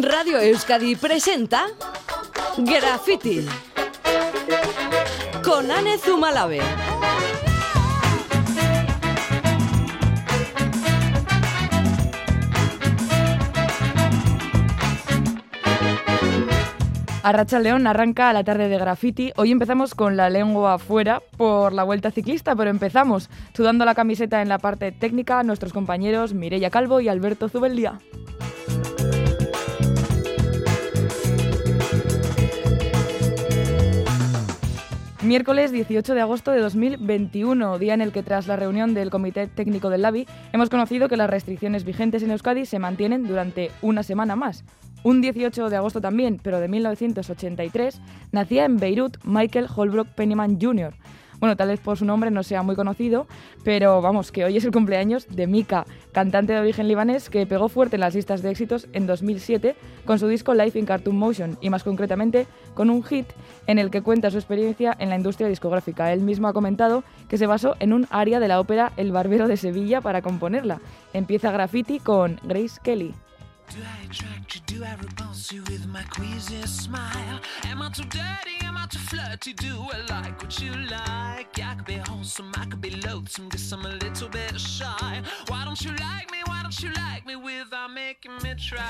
Radio Euskadi presenta Graffiti con Anne Zumalave. Arracha León arranca la tarde de graffiti. Hoy empezamos con la lengua afuera por la vuelta ciclista, pero empezamos sudando la camiseta en la parte técnica nuestros compañeros Mireia Calvo y Alberto Zubeldía. Miércoles 18 de agosto de 2021, día en el que tras la reunión del Comité Técnico del LABI hemos conocido que las restricciones vigentes en Euskadi se mantienen durante una semana más. Un 18 de agosto también, pero de 1983, nacía en Beirut Michael Holbrook Pennyman Jr., bueno, tal vez por su nombre no sea muy conocido, pero vamos, que hoy es el cumpleaños de Mika, cantante de origen libanés que pegó fuerte en las listas de éxitos en 2007 con su disco Life in Cartoon Motion y más concretamente con un hit en el que cuenta su experiencia en la industria discográfica. Él mismo ha comentado que se basó en un aria de la ópera El Barbero de Sevilla para componerla. Empieza Graffiti con Grace Kelly. I repulse you with my queasy smile? Am I too dirty? Am I too flirty? Do I like what you like? I could be wholesome, I could be loathsome, guess I'm a little bit shy. Why don't you like me? Why don't you like me without making me try?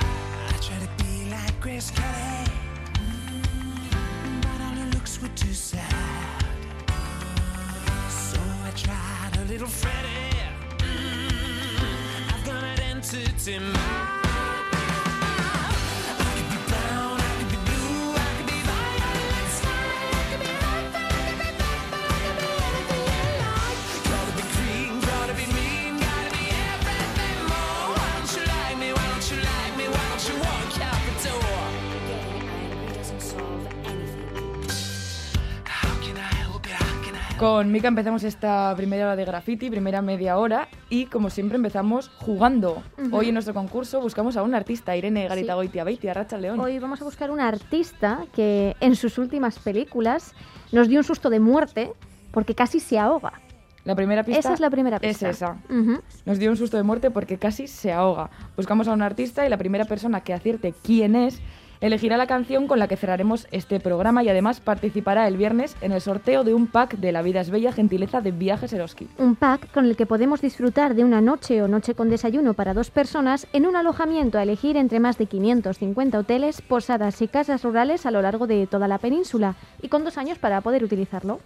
I try to be like Grace Kelly, mm, but all her looks were too sad. So I tried a little Freddie. Mm, I've got an entity mind. Con Mika empezamos esta primera hora de graffiti, primera media hora, y como siempre empezamos jugando. Hoy en nuestro concurso buscamos a un artista, Irene Garita Goitia Beitia, Racha León. Hoy vamos a buscar un artista que en sus últimas películas nos dio un susto de muerte porque casi se ahoga. La primera pista. Esa es la primera pista. Es esa. Nos dio un susto de muerte porque casi se ahoga. Buscamos a un artista y la primera persona que acierte quién es elegirá la canción con la que cerraremos este programa y además participará el viernes en el sorteo de un pack de La vida es bella gentileza de Viajes Eroski. Un pack con el que podemos disfrutar de una noche o noche con desayuno para dos personas en un alojamiento a elegir entre más de 550 hoteles, posadas y casas rurales a lo largo de toda la península y con dos años para poder utilizarlo.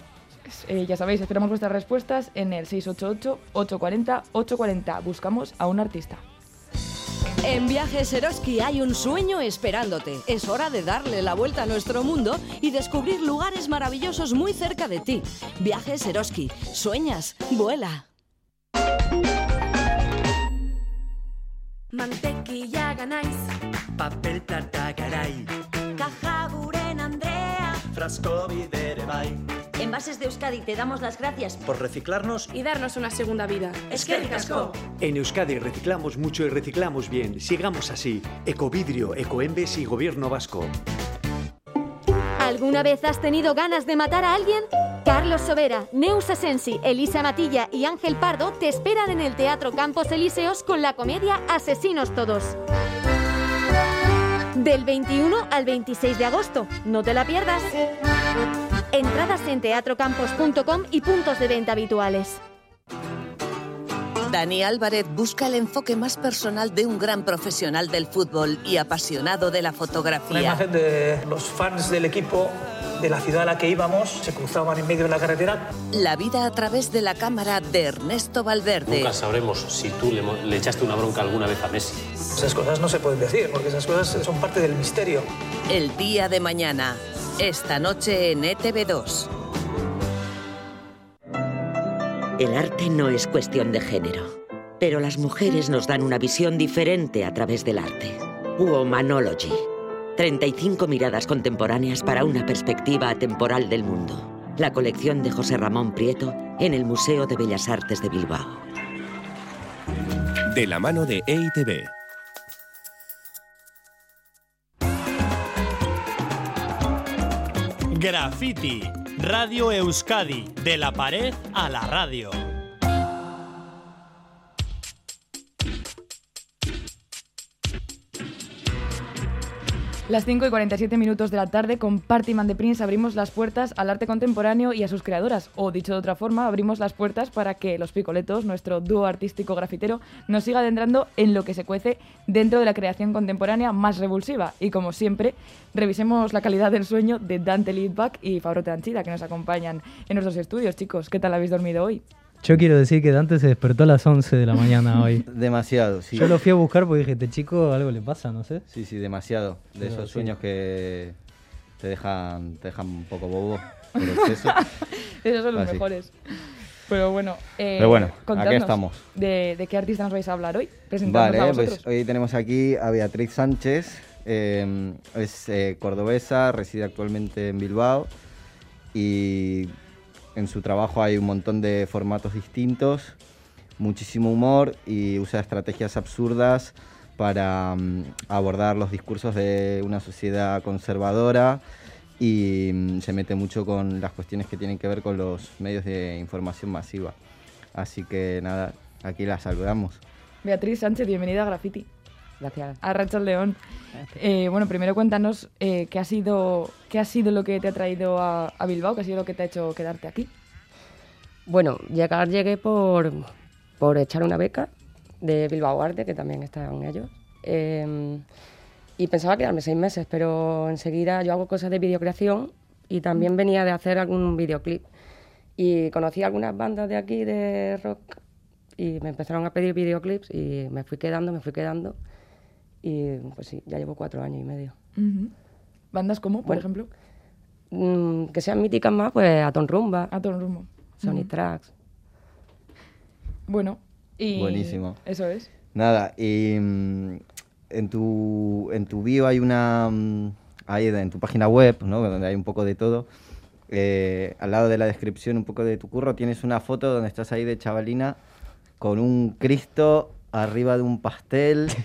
Eh, ya sabéis, esperamos vuestras respuestas en el 688-840-840. Buscamos a un artista. En Viajes Eroski hay un sueño esperándote. Es hora de darle la vuelta a nuestro mundo y descubrir lugares maravillosos muy cerca de ti. Viajes Eroski. ¿Sueñas? Vuela. Mantequilla ganáis. Papel plata garay. Caja Buren Andrea. Frasco videre Envases de Euskadi te damos las gracias por reciclarnos y darnos una segunda vida. Es que. En Euskadi reciclamos mucho y reciclamos bien. Sigamos así. Ecovidrio, Ecoembes y Gobierno Vasco. ¿Alguna vez has tenido ganas de matar a alguien? Carlos Sobera, Neus Asensi, Elisa Matilla y Ángel Pardo te esperan en el Teatro Campos Elíseos con la comedia Asesinos Todos. Del 21 al 26 de agosto. No te la pierdas. Entradas en teatrocampos.com y puntos de venta habituales. Dani Álvarez busca el enfoque más personal de un gran profesional del fútbol y apasionado de la fotografía. La imagen de los fans del equipo de la ciudad a la que íbamos, se cruzaban en medio de la carretera. La vida a través de la cámara de Ernesto Valverde. Nunca sabremos si tú le, le, echaste una bronca alguna vez a Messi. Esas cosas no se pueden decir, porque esas cosas son parte del misterio. El día de mañana, esta noche en ETV2. El arte no es cuestión de género, pero las mujeres nos dan una visión diferente a través del arte. Womanology. 35 miradas contemporáneas para una perspectiva atemporal del mundo. La colección de José Ramón Prieto en el Museo de Bellas Artes de Bilbao. De la mano de EITB. Graffiti, Radio Euskadi, de la pared a la radio. Las 5 y 47 minutos de la tarde con Partyman de Prince abrimos las puertas al arte contemporáneo y a sus creadoras. O dicho de otra forma, abrimos las puertas para que Los Picoletos, nuestro dúo artístico grafitero, nos siga adentrando en lo que se cuece dentro de la creación contemporánea más revulsiva. Y como siempre, revisemos la calidad del sueño de Dante Lidback y Fabro Tranchida que nos acompañan en nuestros estudios. Chicos, ¿qué tal habéis dormido hoy? Yo quiero decir que Dante se despertó a las 11 de la mañana hoy. demasiado, sí. Yo lo fui a buscar porque dije, este chico algo le pasa, no sé. Sí, sí, demasiado. De Pero esos sí. sueños que te dejan, te dejan un poco bobo por exceso. Esos son los Así. mejores. Pero bueno, eh, Pero bueno, aquí estamos. De, de qué artista nos vais a hablar hoy? Vale, a pues hoy tenemos aquí a Beatriz Sánchez, eh, es eh, cordobesa, reside actualmente en Bilbao y en su trabajo hay un montón de formatos distintos, muchísimo humor y usa estrategias absurdas para mm, abordar los discursos de una sociedad conservadora y mm, se mete mucho con las cuestiones que tienen que ver con los medios de información masiva. Así que nada, aquí la saludamos. Beatriz Sánchez, bienvenida a Graffiti. Gracias. A Rachel León. Eh, bueno, primero cuéntanos eh, qué, ha sido, qué ha sido lo que te ha traído a, a Bilbao, qué ha sido lo que te ha hecho quedarte aquí. Bueno, llegar llegué por, por echar una beca de Bilbao Arte, que también estaban ellos. Eh, y pensaba quedarme seis meses, pero enseguida yo hago cosas de videocreación y también venía de hacer algún videoclip. Y conocí algunas bandas de aquí de rock y me empezaron a pedir videoclips y me fui quedando, me fui quedando. Y pues sí, ya llevo cuatro años y medio. ¿Bandas como, por Bueno, ejemplo? Mm, que sean míticas más, pues Aton Rumba, Aton Rumba. Sony. Tracks. Bueno, y... Buenísimo. Eso es. Nada, y mm, en tu, en tu bio hay una. mm, Ahí en tu página web, ¿no? Donde hay un poco de todo. eh, al lado de la descripción, un poco de tu curro, tienes una foto donde estás ahí de chavalina con un Cristo arriba de un pastel.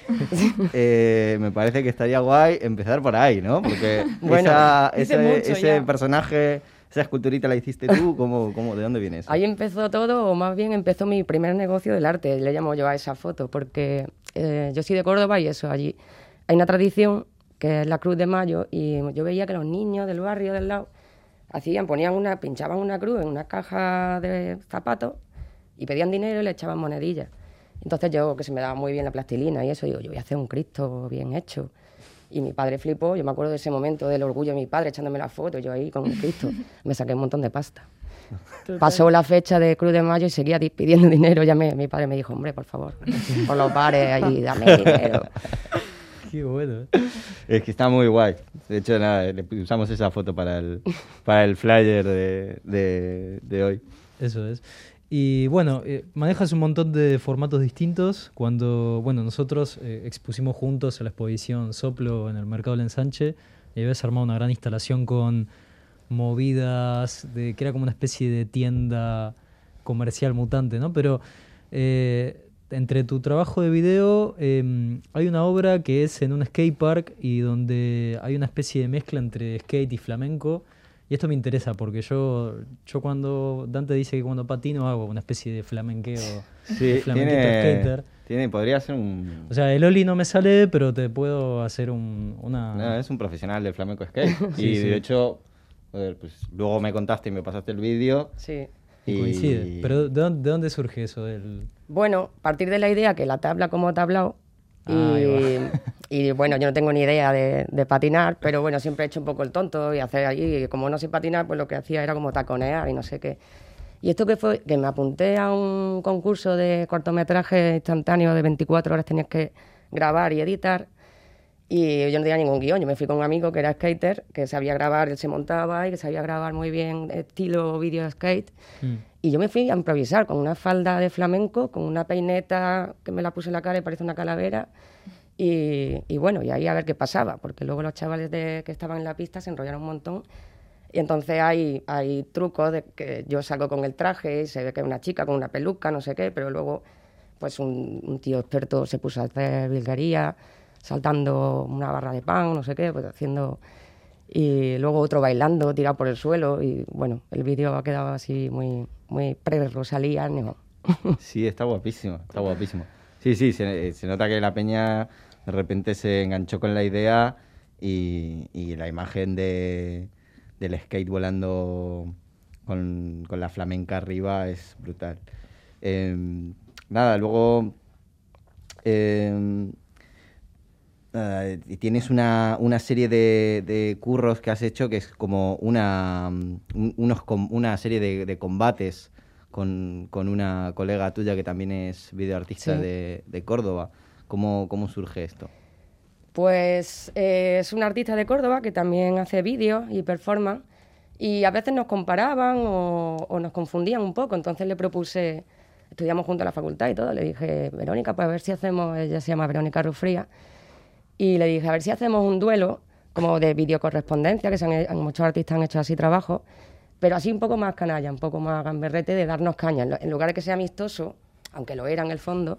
Eh, me parece que estaría guay empezar por ahí, ¿no? Porque Bueno, esa- ese, personaje, esa esculturita la hiciste tú, ¿cómo, cómo, ¿de dónde viene eso? Ahí empezó todo, o más bien empezó mi primer negocio del arte, le llamo yo a esa foto, porque eh, yo soy de Córdoba y eso, allí hay una tradición que es la Cruz de Mayo y yo veía que los niños del barrio del lado hacían, ponían una, pinchaban una cruz en una caja de zapatos y pedían dinero y le echaban monedillas. Entonces yo, que se me daba muy bien la plastilina y eso, digo, yo voy a hacer un Cristo bien hecho. Y mi padre flipó, yo me acuerdo de ese momento del orgullo de mi padre echándome la foto, yo ahí con un Cristo, me saqué un montón de pasta. Pasó la fecha de Cruz de Mayo y seguía di- pidiendo dinero. Ya me, mi padre me dijo, hombre, por favor, por los bares ahí, dame dinero. Qué bueno. ¿eh? Es que está muy guay. De hecho, nada, le usamos esa foto para el, para el flyer de, de, de hoy. Eso es. Y bueno, eh, manejas un montón de formatos distintos. Cuando, bueno, nosotros eh, expusimos juntos a la exposición Soplo en el Mercado del Ensanche, y habías armado una gran instalación con movidas, de, que era como una especie de tienda comercial mutante, ¿no? Pero eh, entre tu trabajo de video eh, hay una obra que es en un skate park y donde hay una especie de mezcla entre skate y flamenco. Y esto me interesa porque yo, yo cuando Dante dice que cuando patino hago una especie de flamenqueo, Sí, de flamenquito tiene, skater. tiene, podría ser un... O sea, el Oli no me sale, pero te puedo hacer un, una... no, es un profesional del flamenco skate. Sí, y sí. de hecho, joder, pues, luego me contaste y me pasaste el vídeo. Sí. Y coincide. Pero ¿de dónde, de dónde surge eso del...? Bueno, a partir de la idea que la tabla como tablao, y, Ahí y bueno, yo no tengo ni idea de, de patinar, pero bueno, siempre he hecho un poco el tonto y hacer allí, y como no sé patinar, pues lo que hacía era como taconear y no sé qué. Y esto que fue, que me apunté a un concurso de cortometraje instantáneo de 24 horas, tenías que grabar y editar, y yo no tenía ningún guion, yo me fui con un amigo que era skater, que sabía grabar, él se montaba y que sabía grabar muy bien estilo video skate. Y yo me fui a improvisar con una falda de flamenco, con una peineta que me la puse en la cara y parece una calavera. Y, y bueno, y ahí a ver qué pasaba, porque luego los chavales de, que estaban en la pista se enrollaron un montón. Y entonces hay, hay trucos de que yo salgo con el traje y se ve que es una chica con una peluca, no sé qué, pero luego pues un, un tío experto se puso a hacer virguería, saltando una barra de pan, no sé qué, pues haciendo... Y luego otro bailando, tirado por el suelo. Y bueno, el vídeo ha quedado así muy, muy pre-Rosalía. Sí, está guapísimo, está guapísimo. Sí, sí, se, se nota que la peña de repente se enganchó con la idea y, y la imagen de, del skate volando con, con la flamenca arriba es brutal. Em, nada, luego em, nada, y tienes una, una serie de, de curros que has hecho que es como una, un- unos, una serie de, de combates con, con una colega tuya que también es videoartista Sí. de, de Córdoba. ¿Cómo, ¿Cómo surge esto? Pues eh, es una artista de Córdoba que también hace vídeos y performance y a veces nos comparaban o, o nos confundían un poco, entonces le propuse, estudiamos juntos en la facultad y todo, le dije, Verónica, pues a ver si hacemos, ella se llama Verónica Rufría, y le dije, a ver si hacemos un duelo como de videocorrespondencia, que se han, muchos artistas han hecho así trabajo, pero así un poco más canalla, un poco más gamberrete de darnos caña, en lugar de que sea amistoso, aunque lo era en el fondo,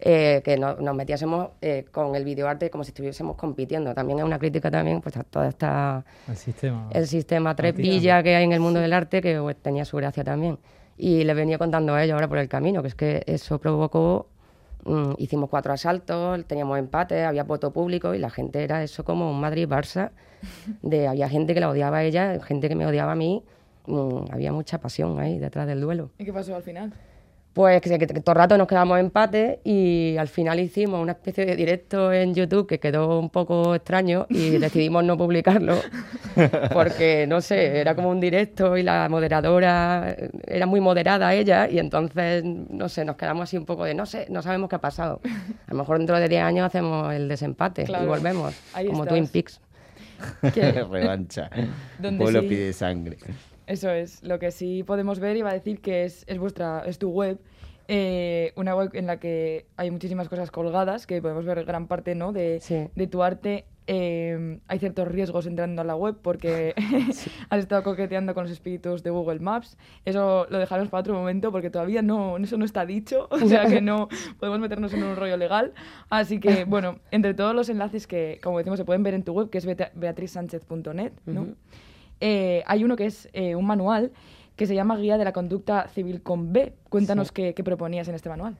eh, que no- nos metiésemos eh, con el videoarte como si estuviésemos compitiendo. También es una crítica también pues, a toda esta El sistema. el sistema trepilla que hay en el mundo del arte que pues, tenía su gracia también. Y les venía contando a ellos ahora por el camino, que es que eso provocó, mm, hicimos cuatro asaltos, teníamos empates, había voto público y la gente era eso como un Madrid-Barça, de había gente que la odiaba a ella, gente que me odiaba a mí, mm, había mucha pasión ahí detrás del duelo. ¿Y qué pasó al final? Pues que, que- que todo el rato nos quedamos empate y al final hicimos una especie de directo en YouTube que quedó un poco extraño y decidimos no publicarlo porque, no sé, era como un directo y la moderadora era muy moderada ella y entonces, no sé, nos quedamos así un poco de no sé, no sabemos qué ha pasado. A lo mejor dentro de 10 años hacemos el desempate Claro. y volvemos, Ahí como estás. Twin Peaks. Que- Revancha. Donde Pueblo sí- pide sangre. Eso es, lo que sí podemos ver, iba a decir que es, es vuestra, es tu web, eh, una web en la que hay muchísimas cosas colgadas, que podemos ver gran parte ¿no? de, de tu arte. Eh, hay ciertos riesgos entrando a la web porque has estado coqueteando con los espíritus de Google Maps. Eso lo dejaremos para otro momento porque todavía no, eso no está dicho, o sea que no podemos meternos en un rollo legal. Así que, bueno, entre todos los enlaces que, como decimos, se pueden ver en tu web, que es beatrizsánchez.net, ¿no? Ujú. Eh, hay uno que es eh, un manual que se llama Guía de la Conducta Civil con B. Cuéntanos Sí. qué, qué proponías en este manual.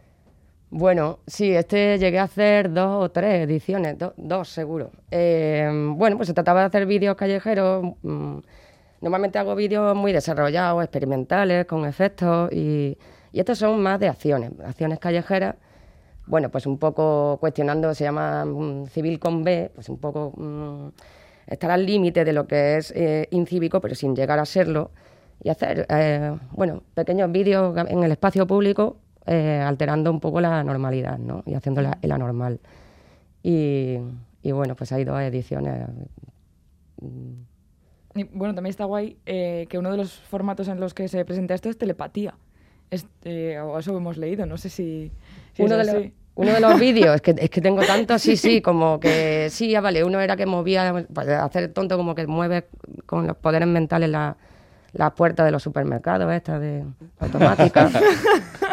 Bueno, sí, este llegué a hacer dos o tres ediciones, do- dos seguro. Eh, bueno, pues se trataba de hacer vídeos callejeros. mm, normalmente hago vídeos muy desarrollados, experimentales, con efectos, y, y estos son más de acciones, acciones callejeras. Bueno, pues un poco cuestionando, se llama mm, civil con B, pues un poco mm, estar al límite de lo que es eh, incívico, pero sin llegar a serlo, y hacer, eh, bueno, pequeños vídeos en el espacio público, eh, alterando un poco la normalidad, ¿no? Y haciéndola el anormal. Y, y bueno, pues hay dos ediciones. Y, bueno, también está guay eh, que uno de los formatos en los que se presenta esto es telepatía. Es, eh, o eso hemos leído, no sé si, si uno, es de los. Uno de los vídeos, es que, es que tengo tantos, sí, sí, como que sí, ya vale, uno era que movía, pues, hacer tonto como que mueve con los poderes mentales la- las puertas de los supermercados, estas de automáticas.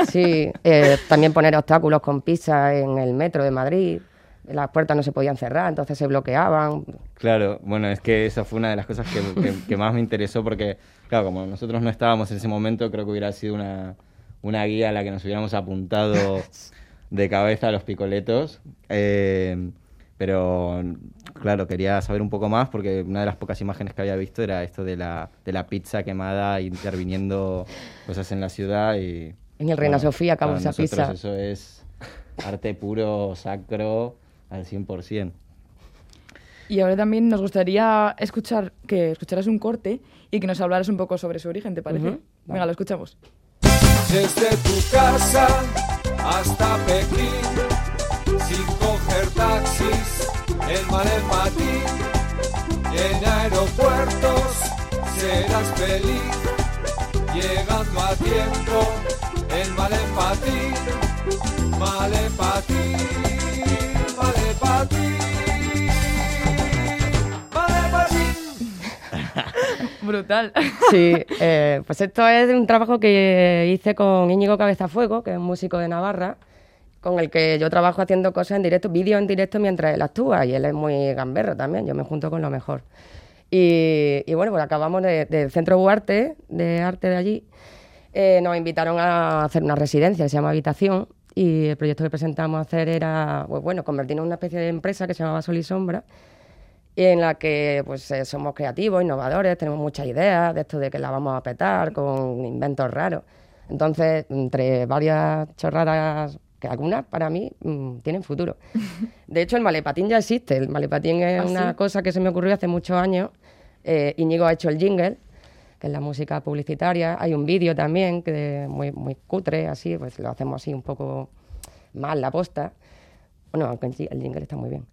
Sí, eh, también poner obstáculos con pizza en el metro de Madrid. Las puertas no se podían cerrar, entonces se bloqueaban. Claro, bueno, es que esa fue una de las cosas que, que- que más me interesó porque, claro, como nosotros no estábamos en ese momento, creo que hubiera sido una, una guía a la que nos hubiéramos apuntado de cabeza a los picoletos. Eh, pero, claro, quería saber un poco más porque una de las pocas imágenes que había visto era esto de la, de la pizza quemada interviniendo cosas en la ciudad y... En el Reina Sofía acabó esa pizza. Eso es arte puro, sacro, al 100%. Y ahora también nos gustaría escuchar que escucharas un corte y que nos hablaras un poco sobre su origen, ¿te parece? Ujú, Venga, lo escuchamos. Desde tu casa hasta Pekín, sin coger taxis, en Malepatín, en aeropuertos serás feliz, llegando a tiempo, en Malepatín, Sí, eh, pues esto es un trabajo que hice con Íñigo Cabezafuego, que es un músico de Navarra, con el que yo trabajo haciendo cosas en directo, vídeos en directo mientras él actúa, y él es muy gamberro también, yo me junto con lo mejor. Y, bueno, pues acabamos de- del Centro Buarte, de arte de allí, eh, nos invitaron a hacer una residencia que se llama Habitación, y el proyecto que presentamos hacer era, pues bueno, convertirnos en una especie de empresa que se llamaba Sol y Sombra, y en la que pues eh, somos creativos, innovadores, tenemos muchas ideas de esto de que la vamos a petar con inventos raros. Entonces, entre varias chorradas, que algunas para mí mm, tienen futuro. De hecho, el malepatín ya existe. El malepatín es ¿Ah, una sí? cosa que se me ocurrió hace muchos años. Eh, Íñigo ha hecho el jingle, que es la música publicitaria. Hay un vídeo también, que muy, muy cutre, así, pues lo hacemos así un poco mal la posta. Bueno, aunque el jingle está muy bien.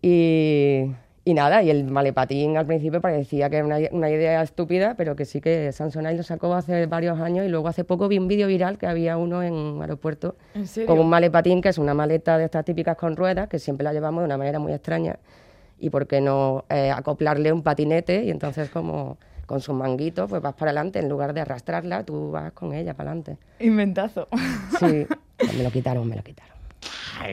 Y, y nada, y el malepatín al principio parecía que era una, una idea estúpida, pero que sí que Samsonite lo sacó hace varios años y luego hace poco vi un vídeo viral que había uno en un aeropuerto con un malepatín, que es una maleta de estas típicas con ruedas, que siempre la llevamos de una manera muy extraña. Y por qué no eh, acoplarle un patinete y entonces como con sus manguitos pues vas para adelante, en lugar de arrastrarla, tú vas con ella para adelante. Inventazo. Sí, pues me lo quitaron, me lo quitaron.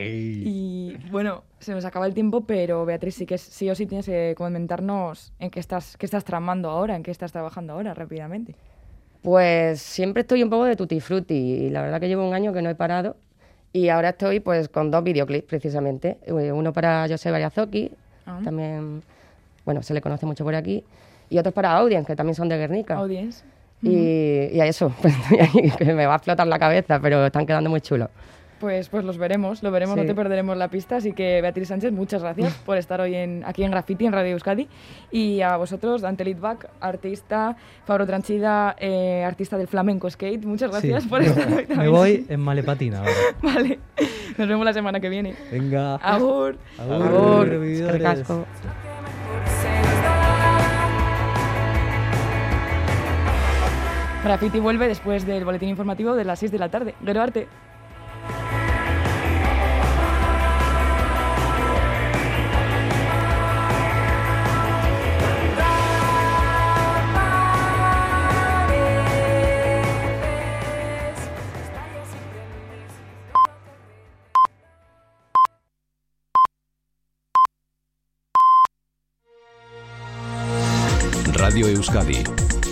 Y bueno, se nos acaba el tiempo, pero Beatriz, sí que sí o sí tienes que comentarnos en qué estás, qué estás tramando ahora, en qué estás trabajando ahora rápidamente. Pues siempre estoy un poco de tutti frutti y la verdad que llevo un año que no he parado y ahora estoy pues con dos videoclips precisamente, Eh, uno para José Bayazoki, Ah. también, bueno, se le conoce mucho por aquí, y otros para Audience, que también son de Guernica. Audience. Y, y a eso, pues, que me va a explotar la cabeza, pero están quedando muy chulos. Pues, pues los veremos, lo veremos, Sí. no te perderemos la pista. Así que, Beatriz Sánchez, muchas gracias por estar hoy en, aquí en Graffiti, en Radio Euskadi. Y a vosotros, Dante Litvak, artista, Fabro Tranchida, eh, artista del flamenco skate, muchas gracias Sí. por estar hoy Me también. voy en malepatina ahora. Vale, nos vemos la semana que viene. Venga. Agur. Agur, Agur, asko. Graffiti vuelve después del boletín informativo de las 6 de la tarde. Gero Arte.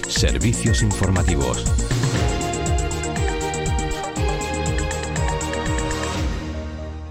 Servicios informativos.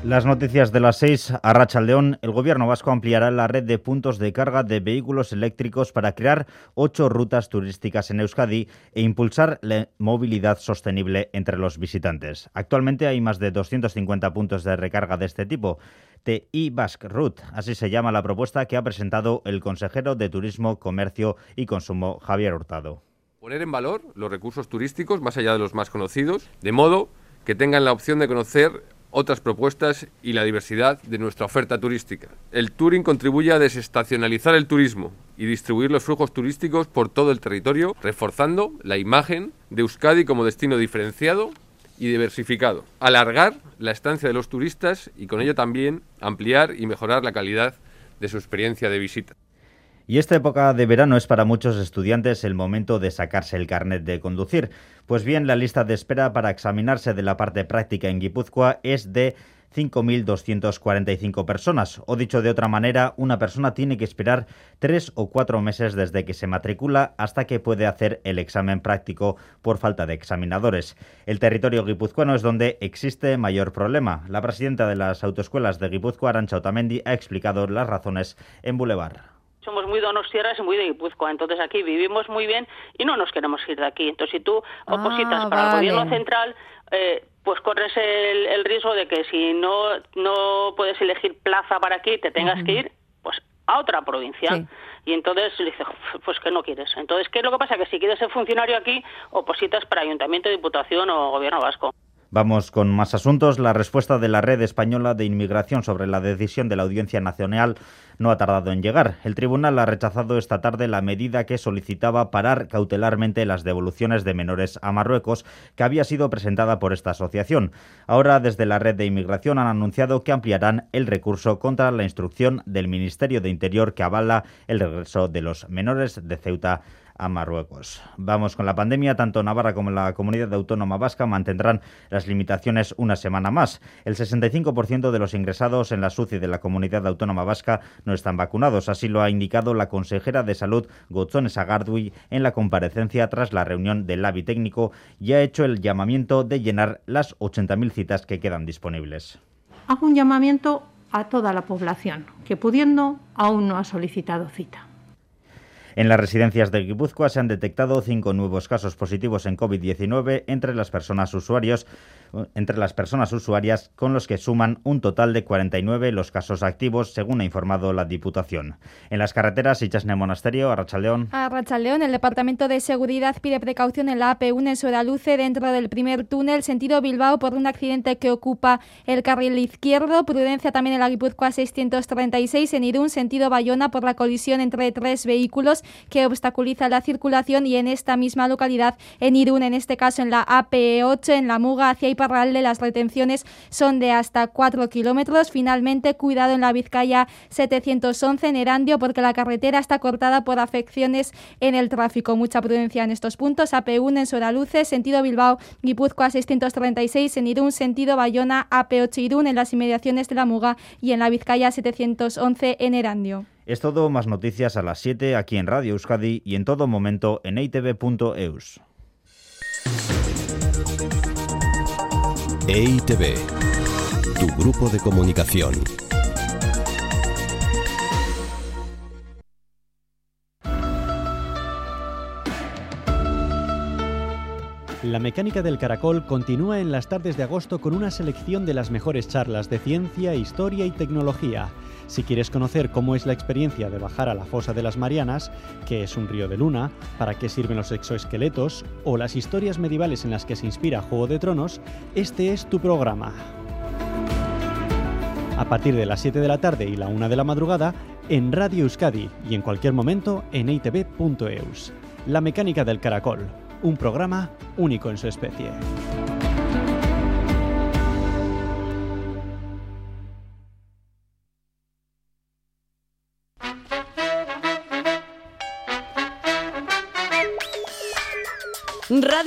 Las noticias de las 6 a Rachaldeón. El gobierno vasco ampliará la red de puntos de carga de vehículos eléctricos para crear ocho rutas turísticas en Euskadi e impulsar la movilidad sostenible entre los visitantes. Actualmente hay más de 250 puntos de recarga de este tipo. TI Basque Route, así se llama la propuesta que ha presentado el consejero de Turismo, Comercio y Consumo, Javier Hurtado. Poner en valor los recursos turísticos más allá de los más conocidos, de modo que tengan la opción de conocer otras propuestas y la diversidad de nuestra oferta turística. El touring contribuye a desestacionalizar el turismo y distribuir los flujos turísticos por todo el territorio, reforzando la imagen de Euskadi como destino diferenciado y diversificado. Alargar la estancia de los turistas y con ello también ampliar y mejorar la calidad de su experiencia de visita. Y esta época de verano es para muchos estudiantes el momento de sacarse el carnet de conducir. Pues bien, la lista de espera para examinarse de la parte práctica en Guipúzcoa es de 5.245 personas. O dicho de otra manera, una persona tiene que esperar tres o cuatro meses desde que se matricula hasta que puede hacer el examen práctico por falta de examinadores. El territorio guipuzcoano es donde existe mayor problema. La presidenta de las autoescuelas de Guipúzcoa, Arancha Otamendi, ha explicado las razones en Boulevard. Somos muy donostiarras y muy de Guipúzcoa, entonces aquí vivimos muy bien y no nos queremos ir de aquí. Entonces, si tú opositas Ah, para el gobierno central, eh, pues corres el, el riesgo de que si no, no puedes elegir plaza para aquí, te tengas que ir pues a otra provincia. Sí. Y entonces le dices, pues que no quieres. Entonces, ¿qué es lo que pasa? Que si quieres ser funcionario aquí, opositas para ayuntamiento, diputación o gobierno vasco. Vamos con más asuntos. La respuesta de la Red Española de Inmigración sobre la decisión de la Audiencia Nacional no ha tardado en llegar. El tribunal ha rechazado esta tarde la medida que solicitaba parar cautelarmente las devoluciones de menores a Marruecos, que había sido presentada por esta asociación. Ahora, desde la Red de Inmigración han anunciado que ampliarán el recurso contra la instrucción del Ministerio de Interior que avala el regreso de los menores de Ceuta a Marruecos. Vamos con la pandemia. Tanto Navarra como la comunidad autónoma vasca mantendrán las limitaciones una semana más. El 65% de los ingresados en la SUCI de la comunidad autónoma vasca no están vacunados. Así lo ha indicado la consejera de Salud, Gotzone Sagardui, en la comparecencia tras la reunión del LABI técnico y ha hecho el llamamiento de llenar las 80.000 citas que quedan disponibles. hago un llamamiento a toda la población que pudiendo aún no ha solicitado cita. En las residencias de Guipúzcoa se han detectado cinco nuevos casos positivos en COVID-19 entre las personas usuarios entre las personas usuarias, con los que suman un total de 49 los casos activos, según ha informado la Diputación. En las carreteras, Ichasne Monasterio, Arrachaldeón. Arrachaldeón, el Departamento de Seguridad pide precaución en la AP1 en Soraluce, dentro del primer túnel, sentido Bilbao, por un accidente que ocupa el carril izquierdo. Prudencia también en la Guipúzcoa 636, en Irún, sentido Bayona, por la colisión entre tres vehículos que obstaculiza la circulación. Y en esta misma localidad, en Irún, en este caso en la AP8, en la Muga, hacia Iparralde las retenciones son de hasta 4 kilómetros. Finalmente, cuidado en la Vizcaya 711 en Erandio porque la carretera está cortada por afecciones en el tráfico. Mucha prudencia en estos puntos. AP1 en Soraluce, sentido Bilbao, Guipúzcoa 636 en Irún, sentido Bayona, AP8 Irún en las inmediaciones de la Muga y en la Vizcaya 711 en Erandio. Es todo, más noticias a las 7 aquí en Radio Euskadi y en todo momento en itv.eus. EITV, tu grupo de comunicación. La mecánica del caracol continúa en las tardes de agosto con una selección de las mejores charlas de ciencia, historia y tecnología. Si quieres conocer cómo es la experiencia de bajar a la fosa de las Marianas, qué es un río de luna, para qué sirven los exoesqueletos o las historias medievales en las que se inspira Juego de Tronos, este es tu programa. A partir de las 7 de la tarde y la 1 de la madrugada, en Radio Euskadi y en cualquier momento en itv.eus. La mecánica del caracol, un programa único en su especie.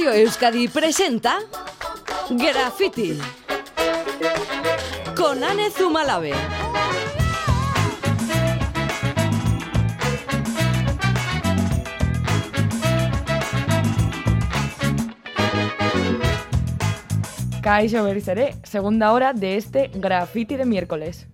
Radio Euskadi presenta Graffiti con Anne Zumalave. Kaixo berriz segunda hora de este graffiti de miércoles.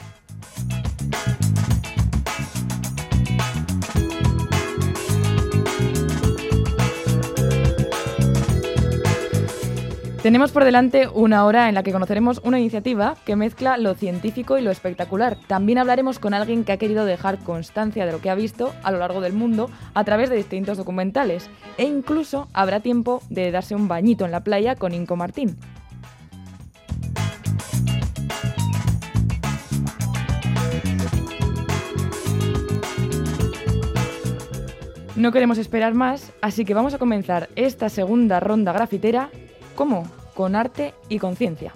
Tenemos por delante una hora en la que conoceremos una iniciativa que mezcla lo científico y lo espectacular. También hablaremos con alguien que ha querido dejar constancia de lo que ha visto a lo largo del mundo a través de distintos documentales. E incluso habrá tiempo de darse un bañito en la playa con Inco Martín. No queremos esperar más, así que vamos a comenzar esta segunda ronda grafitera ¿Cómo? Con arte y conciencia.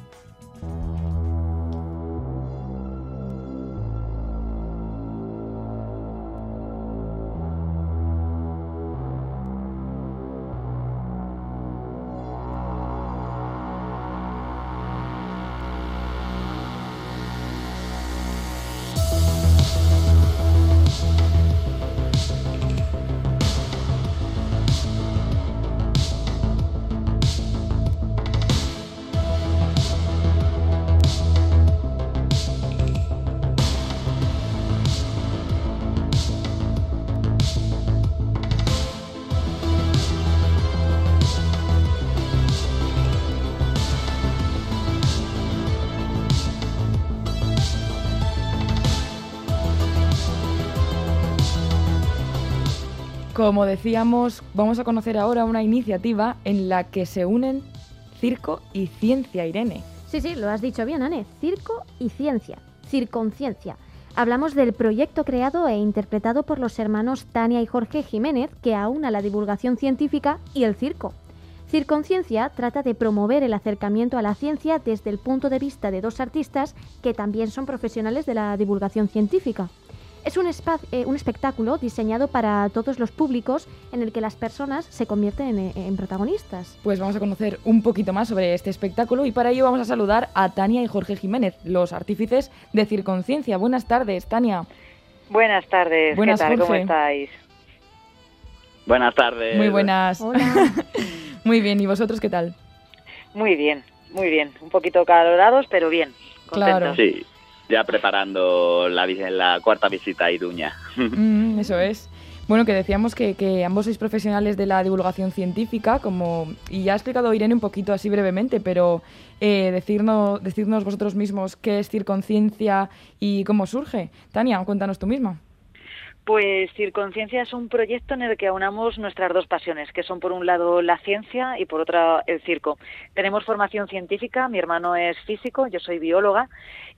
Como decíamos, vamos a conocer ahora una iniciativa en la que se unen circo y ciencia, Irene. Sí, sí, lo has dicho bien, Anne. Circo y ciencia. Circonciencia. Hablamos del proyecto creado e interpretado por los hermanos Tania y Jorge Jiménez que aúna la divulgación científica y el circo. Circonciencia trata de promover el acercamiento a la ciencia desde el punto de vista de dos artistas que también son profesionales de la divulgación científica. Es un, eh, un, espectáculo diseñado para todos los públicos en el que las personas se convierten en, en, protagonistas. Pues vamos a conocer un poquito más sobre este espectáculo y para ello vamos a saludar a Tania y Jorge Jiménez, los artífices de Circonciencia. Buenas tardes, Tania. Buenas tardes, buenas, ¿qué tal? Jorge? ¿Cómo estáis? Buenas tardes. Muy buenas. Hola. muy bien, ¿y vosotros qué tal? Muy bien, muy bien. Un poquito calorados, pero bien. Contentos. Claro. Sí. Ya preparando la, la cuarta visita a Iruña. Mm, eso es. Bueno, que decíamos que, que ambos sois profesionales de la divulgación científica, como y ya ha explicado Irene un poquito así brevemente, pero eh, decirnos, decirnos vosotros mismos qué es Circonciencia y cómo surge. Tania, cuéntanos tú misma. Pues Circonciencia es un proyecto en el que aunamos nuestras dos pasiones, que son por un lado la ciencia y por otra el circo. Tenemos formación científica, mi hermano es físico, yo soy bióloga,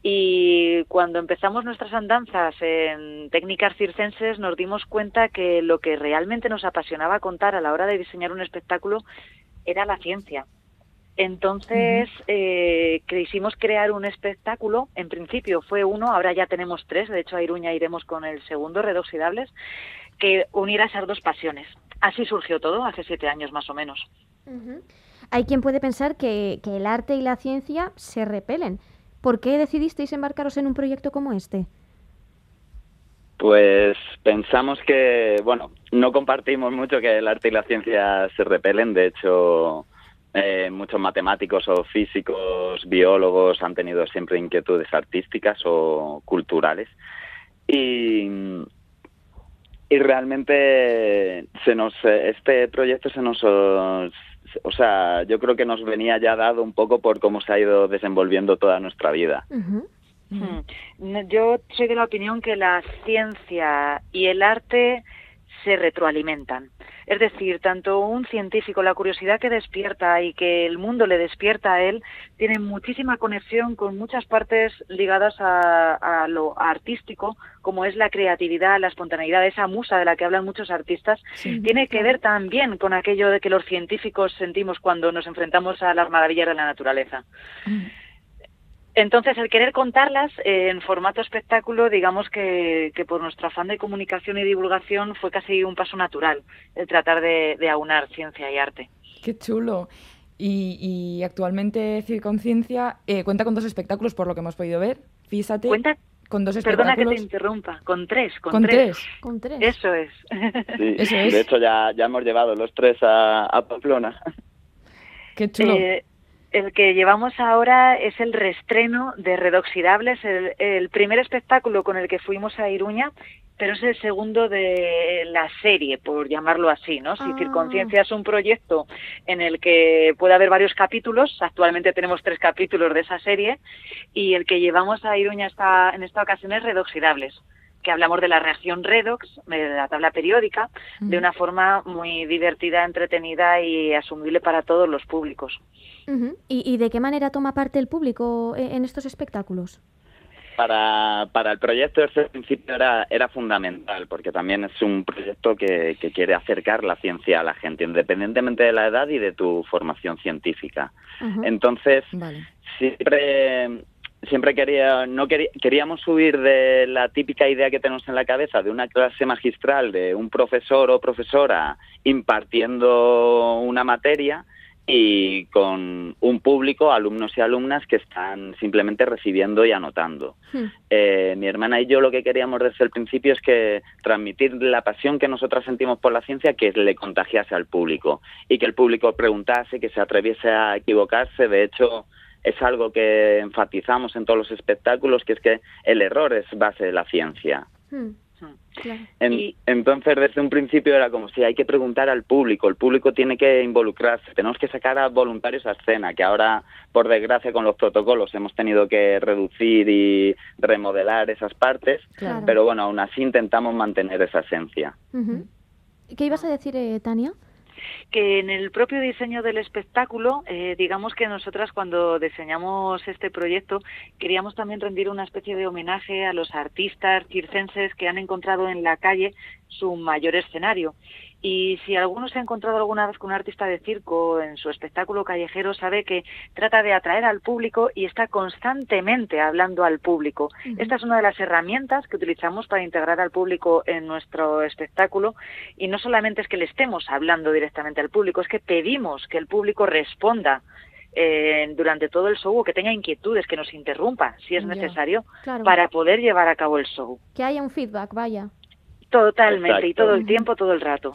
y cuando empezamos nuestras andanzas en técnicas circenses nos dimos cuenta que lo que realmente nos apasionaba contar a la hora de diseñar un espectáculo era la ciencia. Entonces eh, quisimos crear un espectáculo. En principio fue uno, ahora ya tenemos tres. De hecho, a Iruña iremos con el segundo, Redoxidables, que uniera esas dos pasiones. Así surgió todo, hace siete años más o menos. Hay quien puede pensar que, que el arte y la ciencia se repelen. ¿Por qué decidisteis embarcaros en un proyecto como este? Pues pensamos que, bueno, no compartimos mucho que el arte y la ciencia se repelen. De hecho, eh, muchos matemáticos o físicos, biólogos han tenido siempre inquietudes artísticas o culturales. Y, y realmente se nos, este proyecto se nos, o sea, yo creo que nos venía ya dado un poco por cómo se ha ido desenvolviendo toda nuestra vida. Mm. No, Yo soy de la opinión que la ciencia y el arte se retroalimentan. Es decir, tanto un científico, la curiosidad que despierta y que el mundo le despierta a él, tiene muchísima conexión con muchas partes ligadas a, a lo artístico, como es la creatividad, la espontaneidad, esa musa de la que hablan muchos artistas, tiene que ver también con aquello de que los científicos sentimos cuando nos enfrentamos a las maravillas de la naturaleza. Entonces, el querer contarlas eh, en formato espectáculo, digamos que, que por nuestro afán de comunicación y divulgación fue casi un paso natural, el tratar de, de aunar ciencia y arte. Qué chulo. Y, y actualmente Circonciencia eh, cuenta con dos espectáculos, por lo que hemos podido ver. Fíjate. Cuenta con dos Perdona que espectáculos. te interrumpa, con tres, con, Con tres. tres. Con tres. Eso es. Sí, Eso es. De hecho, ya, ya hemos llevado los tres a, a Pamplona. Qué chulo. Eh, el que llevamos ahora es el restreno de Redoxidables, el, el primer espectáculo con el que fuimos a Iruña, pero es el segundo de la serie, por llamarlo así, ¿no? Si Circonciencia es un proyecto en el que puede haber varios capítulos, actualmente tenemos tres capítulos de esa serie, y el que llevamos a Iruña esta, en esta ocasión es Redoxidables que hablamos de la reacción redox, de la tabla periódica, de una forma muy divertida, entretenida y asumible para todos los públicos. ¿Y, y de qué manera toma parte el público e- en estos espectáculos? Para, para el proyecto ese principio era, era fundamental, porque también es un proyecto que, que quiere acercar la ciencia a la gente, independientemente de la edad y de tu formación científica. Entonces, siempre siempre quería no quería, queríamos subir de la típica idea que tenemos en la cabeza de una clase magistral de un profesor o profesora impartiendo una materia y con un público, alumnos y alumnas que están simplemente recibiendo y anotando. Eh, mi hermana y yo lo que queríamos desde el principio es que transmitir la pasión que nosotras sentimos por la ciencia que le contagiase al público y que el público preguntase, que se atreviese a equivocarse. De hecho, es algo que enfatizamos en todos los espectáculos, que es que el error es base de la ciencia. Hmm. Claro. En- entonces, desde un principio era como si hay que preguntar al público, el público tiene que involucrarse, tenemos que sacar a voluntarios a escena, que ahora, por desgracia, con los protocolos hemos tenido que reducir y remodelar esas partes, Claro. pero bueno, aún así intentamos mantener esa esencia. ¿Qué ibas a decir, eh, Tania? Que en el propio diseño del espectáculo, eh, digamos que nosotras cuando diseñamos este proyecto queríamos también rendir una especie de homenaje a los artistas circenses que han encontrado en la calle su mayor escenario. Y si alguno se ha encontrado alguna vez con un artista de circo en su espectáculo callejero, sabe que trata de atraer al público y está constantemente hablando al público. Esta es una de las herramientas que utilizamos para integrar al público en nuestro espectáculo y no solamente es que le estemos hablando directamente al público, es que pedimos que el público responda eh, durante todo el show o que tenga inquietudes, que nos interrumpa si es necesario claro. para poder llevar a cabo el show. Que haya un feedback, vaya. Totalmente y todo el tiempo, todo el rato.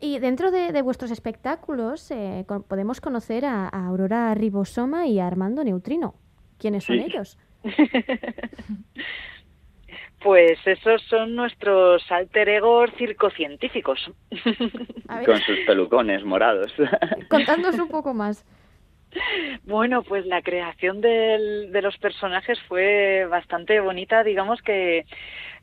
Y dentro de, de vuestros espectáculos eh, podemos conocer a, a Aurora Ribosoma y a Armando Neutrino. ¿Quiénes son Sí. ellos? Pues esos son nuestros alter egos circocientíficos. Con sus pelucones morados. Contándonos un poco más. Bueno, pues la creación del, de los personajes fue bastante bonita. Digamos que,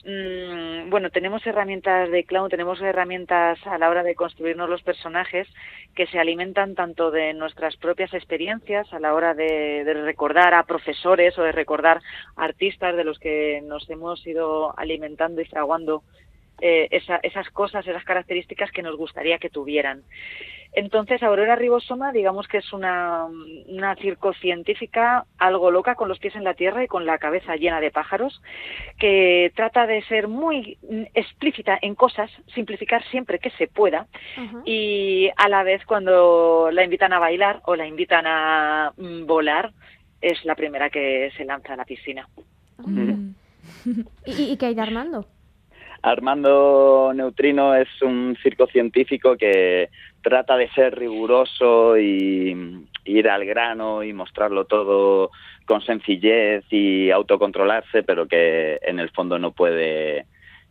mm, bueno, tenemos herramientas de clown, tenemos herramientas a la hora de construirnos los personajes que se alimentan tanto de nuestras propias experiencias a la hora de, recordar a profesores o de recordar artistas de los que nos hemos ido alimentando y fraguando eh, esa- esas cosas, esas características que nos gustaría que tuvieran. Entonces, Aurora Ribosoma, digamos que es una, una circocientífica algo loca, con los pies en la tierra y con la cabeza llena de pájaros, que trata de ser muy mm, explícita en cosas, simplificar siempre que se pueda, y a la vez cuando la invitan a bailar o la invitan a mm, volar, es la primera que se lanza a la piscina. ¿Y, y qué hay de Armando? Armando Neutrino es un circocientífico que trata de ser riguroso y ir al grano y mostrarlo todo con sencillez y autocontrolarse, pero que en el fondo no puede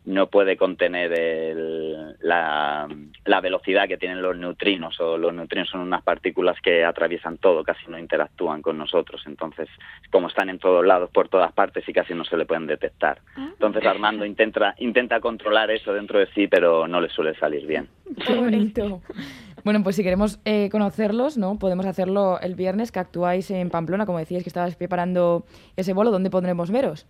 no puede contener el- la, la velocidad que tienen los neutrinos o los neutrinos son unas partículas que atraviesan todo, casi no interactúan con nosotros, entonces como están en todos lados, por todas partes y casi no se le pueden detectar. Entonces Armando intenta intenta controlar eso dentro de sí, pero no le suele salir bien. Qué bonito. Bueno, pues si queremos eh, conocerlos, ¿no? Podemos hacerlo el viernes que actuáis en Pamplona, como decíais que estabais preparando ese bolo, ¿dónde podremos veros?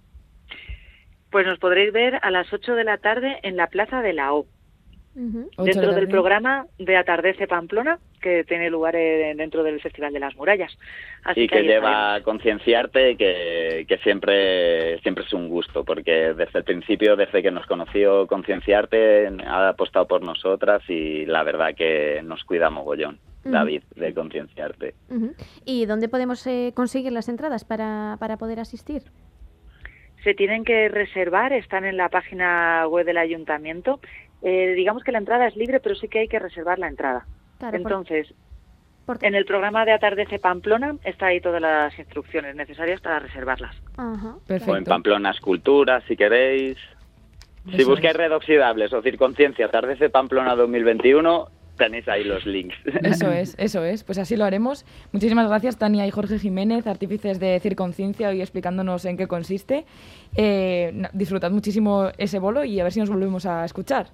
Pues nos podréis ver a las 8 de la tarde en la Plaza de la O, dentro del programa de Atardece Pamplona, que tiene lugar eh, dentro del Festival de las Murallas. Así y que lleva a concienciarte que, que siempre siempre es un gusto porque desde el principio desde que nos conoció concienciarte ha apostado por nosotras y la verdad que nos cuida mogollón. David de concienciarte. ¿Y dónde podemos eh, conseguir las entradas para, para poder asistir? Se tienen que reservar, están en la página web del ayuntamiento. Eh, digamos que la entrada es libre, pero sí que hay que reservar la entrada. Claro, por- Entonces, en el programa de Atardece Pamplona está ahí todas las instrucciones necesarias para reservarlas. Ajá. o en Pamplona Escultura si queréis si buscáis red oxidables o circonciencia Atardece Pamplona 2021 tenéis ahí los links Eso es, eso es. Pues así lo haremos. Muchísimas gracias, Tania y Jorge Jiménez, artífices de Circonciencia, hoy explicándonos en qué consiste. Eh, disfrutad muchísimo ese bolo y a ver si nos volvemos a escuchar.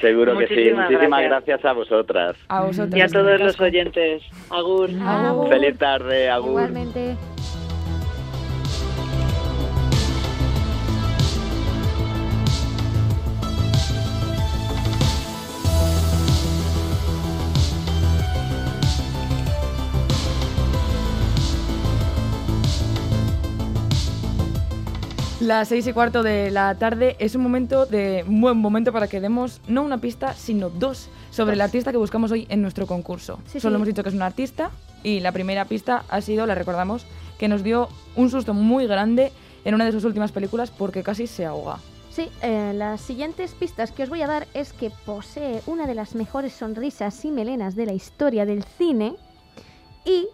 seguro que sí Muchísimas gracias. gracias a vosotras A vosotros. Y a todos los oyentes. Agur. Agur. feliz tarde agur Igualmente. Las seis y cuarto de la tarde es un momento de un buen momento para que demos no una pista, sino dos sobre el artista que buscamos hoy en nuestro concurso. Sí, Solo sí. hemos dicho que es un artista y la primera pista ha sido, la recordamos, que nos dio un susto muy grande en una de sus últimas películas porque casi se ahoga. Sí, eh, las siguientes pistas que os voy a dar es que posee una de las mejores sonrisas y melenas de la historia del cine y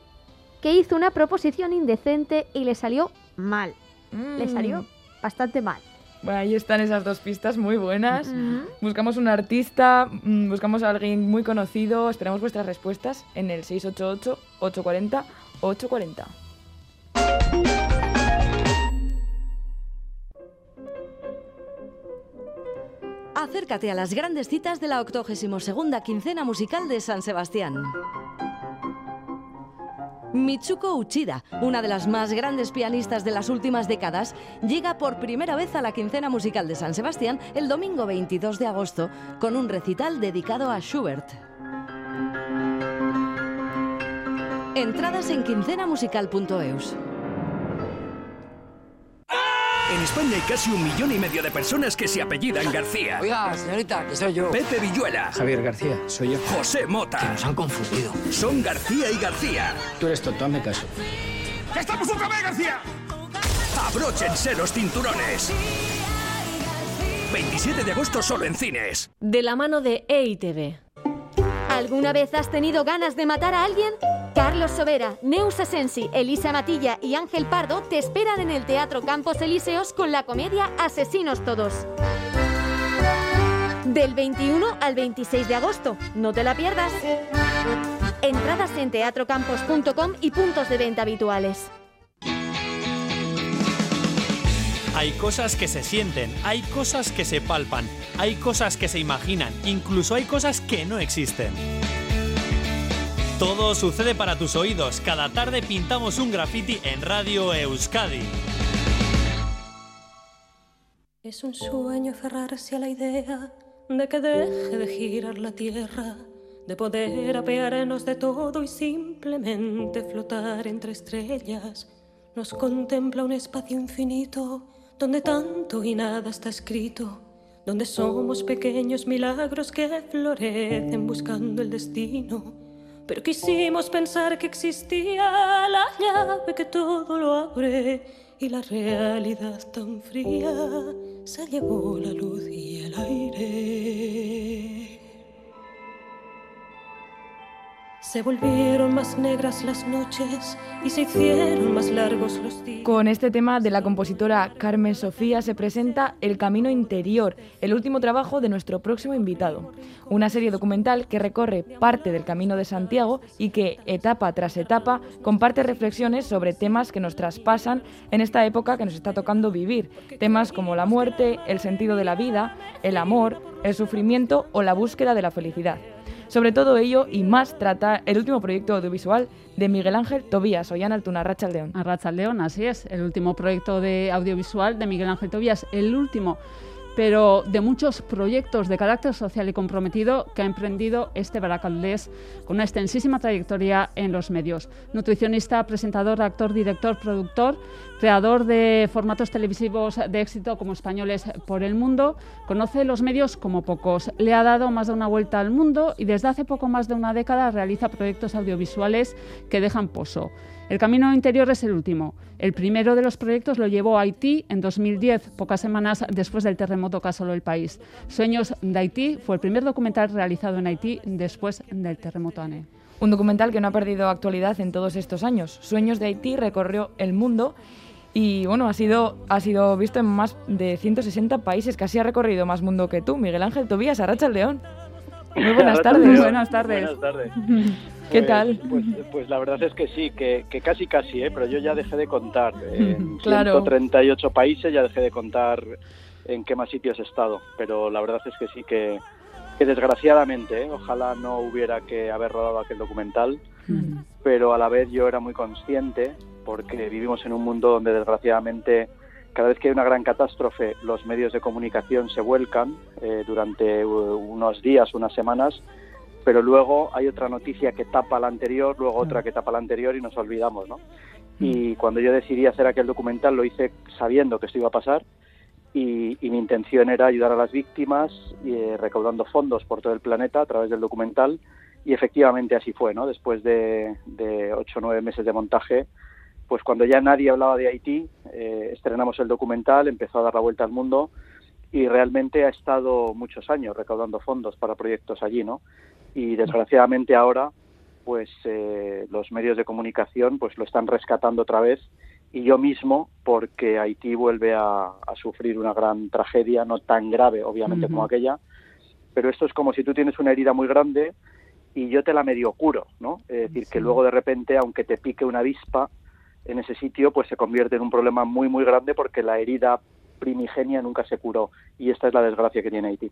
que hizo una proposición indecente y le salió mal. Le Mm. salió bastante mal. Bueno, ahí están esas dos pistas muy buenas. Buscamos un artista, mm, buscamos a alguien muy conocido. Esperamos vuestras respuestas en el 688-840-840. Acércate a las grandes citas de la 82 quincena musical de San Sebastián. Mitsuko Uchida, una de las más grandes pianistas de las últimas décadas, llega por primera vez a la quincena musical de San Sebastián el domingo 22 de agosto con un recital dedicado a Schubert. Entradas en quincenamusical.eus. En España hay casi un millón y medio de personas que se apellidan García. Oiga, señorita, que soy yo. Pepe Villuela. Javier García, soy yo. José Mota. Que nos han confundido. Son García y García. Tú eres tonto, hazme caso. ¡Ya estamos otra vez, García! Abróchense los cinturones. 27 de agosto solo en cines. De la mano de EITV. ¿Alguna vez has tenido ganas de matar a alguien? Carlos Sobera, Neus Asensi, Elisa Matilla y Ángel Pardo te esperan en el Teatro Campos Elíseos con la comedia Asesinos Todos. Del 21 al 26 de agosto. No te la pierdas. Entradas en teatrocampos.com y puntos de venta habituales. Hay cosas que se sienten, hay cosas que se palpan, hay cosas que se imaginan, incluso hay cosas que no existen. Todo sucede para tus oídos. Cada tarde pintamos un graffiti en Radio Euskadi. Es un sueño aferrarse a la idea de que deje de girar la tierra, de poder apearnos de todo y simplemente flotar entre estrellas. Nos contempla un espacio infinito donde tanto y nada está escrito, donde somos pequeños milagros que florecen buscando el destino. Pero quisimos pensar que existía la llave que todo lo abre y la realidad tan fría se llevó la luz y el aire. Se volvieron más negras las noches y se hicieron más largos los días. Con este tema de la compositora Carmen Sofía se presenta El Camino Interior, el último trabajo de nuestro próximo invitado. Una serie documental que recorre parte del Camino de Santiago y que, etapa tras etapa, comparte reflexiones sobre temas que nos traspasan en esta época que nos está tocando vivir. Temas como la muerte, el sentido de la vida, el amor, el sufrimiento o la búsqueda de la felicidad. Sobre todo ello y más trata el último proyecto audiovisual de Miguel Ángel Tobías, Ollana Altuna, Racha León. Racha León, así es, el último proyecto de audiovisual de Miguel Ángel Tobías, el último pero de muchos proyectos de carácter social y comprometido que ha emprendido este baracaldés con una extensísima trayectoria en los medios. Nutricionista, presentador, actor, director, productor, creador de formatos televisivos de éxito como Españoles por el Mundo, conoce los medios como pocos. Le ha dado más de una vuelta al mundo y desde hace poco más de una década realiza proyectos audiovisuales que dejan pozo. El camino interior es el último. El primero de los proyectos lo llevó a Haití en 2010, pocas semanas después del terremoto que asoló el país. Sueños de Haití fue el primer documental realizado en Haití después del terremoto ANE. Un documental que no ha perdido actualidad en todos estos años. Sueños de Haití recorrió el mundo y bueno, ha sido, ha sido visto en más de 160 países, casi ha recorrido más mundo que tú, Miguel Ángel Tobías, Arracha el León. Muy buenas tardes. Buenas tardes. Buenas tardes. ¿Qué Pues- tal? Pues, pues la verdad es que sí, que, que casi casi, ¿eh? pero yo ya dejé de contar. En Claro. 138 países ya dejé de contar en qué más sitios he estado. Pero la verdad es que sí que, que desgraciadamente, ¿eh? ojalá no hubiera que haber rodado aquel documental, pero a la vez yo era muy consciente porque vivimos en un mundo donde desgraciadamente cada vez que hay una gran catástrofe los medios de comunicación se vuelcan eh, durante uh, unos días, unas semanas, pero luego hay otra noticia que tapa la anterior, luego otra que tapa la anterior y nos olvidamos, ¿no? Y cuando yo decidí hacer aquel documental lo hice sabiendo que esto iba a pasar y, y mi intención era ayudar a las víctimas y, eh, recaudando fondos por todo el planeta a través del documental y efectivamente así fue, ¿no? Después de, de ocho o nueve meses de montaje, pues cuando ya nadie hablaba de Haití, eh, estrenamos el documental, empezó a dar la vuelta al mundo y realmente ha estado muchos años recaudando fondos para proyectos allí, ¿no? Y desgraciadamente ahora, pues eh, los medios de comunicación pues lo están rescatando otra vez y yo mismo porque Haití vuelve a, a sufrir una gran tragedia, no tan grave obviamente como aquella, pero esto es como si tú tienes una herida muy grande y yo te la medio curo, ¿no? Es decir, que luego de repente, aunque te pique una avispa en ese sitio, pues se convierte en un problema muy, muy grande porque la herida primigenia nunca se curó. Y esta es la desgracia que tiene Haití.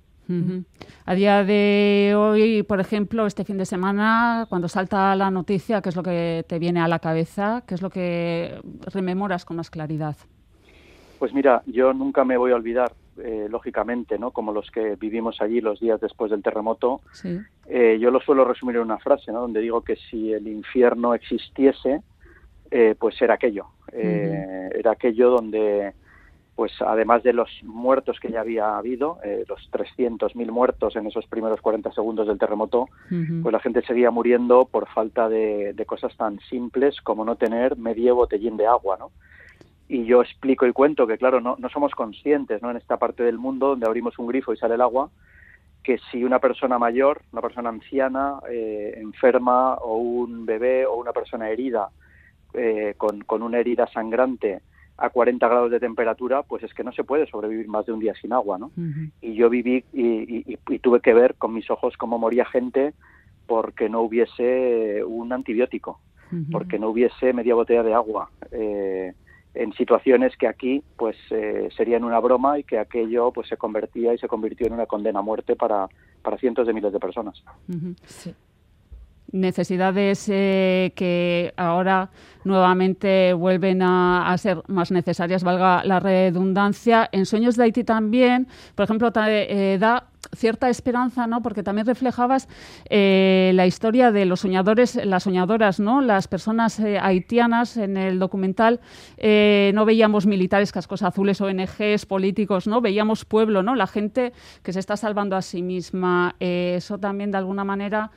A día de hoy, por ejemplo, este fin de semana, cuando salta la noticia, ¿qué es lo que te viene a la cabeza? ¿Qué es lo que rememoras con más claridad? Pues mira, yo nunca me voy a olvidar, eh, lógicamente, ¿no? Como los que vivimos allí los días después del terremoto, Sí. Eh, yo lo suelo resumir en una frase, ¿no? Donde digo que si el infierno existiese, eh, pues era aquello. Era aquello donde, pues además de los muertos que ya había habido, eh, los 300.000 muertos en esos primeros 40 segundos del terremoto, pues la gente seguía muriendo por falta de, de cosas tan simples como no tener medio botellín de agua, ¿no? Y yo explico y cuento que, claro, no, no somos conscientes, ¿no? En esta parte del mundo donde abrimos un grifo y sale el agua, que si una persona mayor, una persona anciana, eh, enferma o un bebé o una persona herida eh, con, con, una herida sangrante a 40 grados de temperatura, pues es que no se puede sobrevivir más de un día sin agua, ¿no? Y yo viví y, y, y, tuve que ver con mis ojos cómo moría gente porque no hubiese un antibiótico, porque no hubiese media botella de agua. Eh, en situaciones que aquí pues eh, serían una broma y que aquello pues se convertía y se convirtió en una condena a muerte para, para cientos de miles de personas. sí. Necesidades eh, que ahora nuevamente vuelven a, ser más necesarias, valga la redundancia. En Sueños de Haití también, por ejemplo, eh, da cierta esperanza, ¿no? Porque también reflejabas eh, la historia de los soñadores, las soñadoras, ¿no? Las personas haitianas en el documental no veíamos militares, cascos azules, ONGs, políticos, ¿no? Veíamos pueblo, ¿no? La gente que se está salvando a sí misma. eso también de alguna manera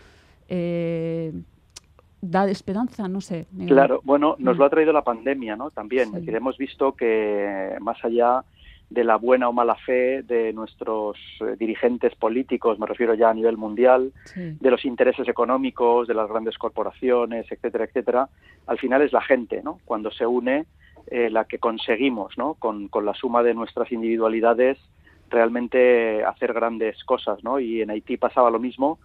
da esperanza, no sé. Claro, bueno, nos lo ha traído la pandemia, ¿no? También, sí. es decir, hemos visto que más allá de la buena o mala fe de nuestros eh, dirigentes políticos, me refiero ya a nivel mundial, sí. de los intereses económicos, de las grandes corporaciones, etcétera, etcétera, al final es la gente, ¿no? Cuando se une eh, la que conseguimos, ¿no? Con, con, la suma de nuestras individualidades realmente hacer grandes cosas, ¿no? Y en Haití pasaba lo mismo.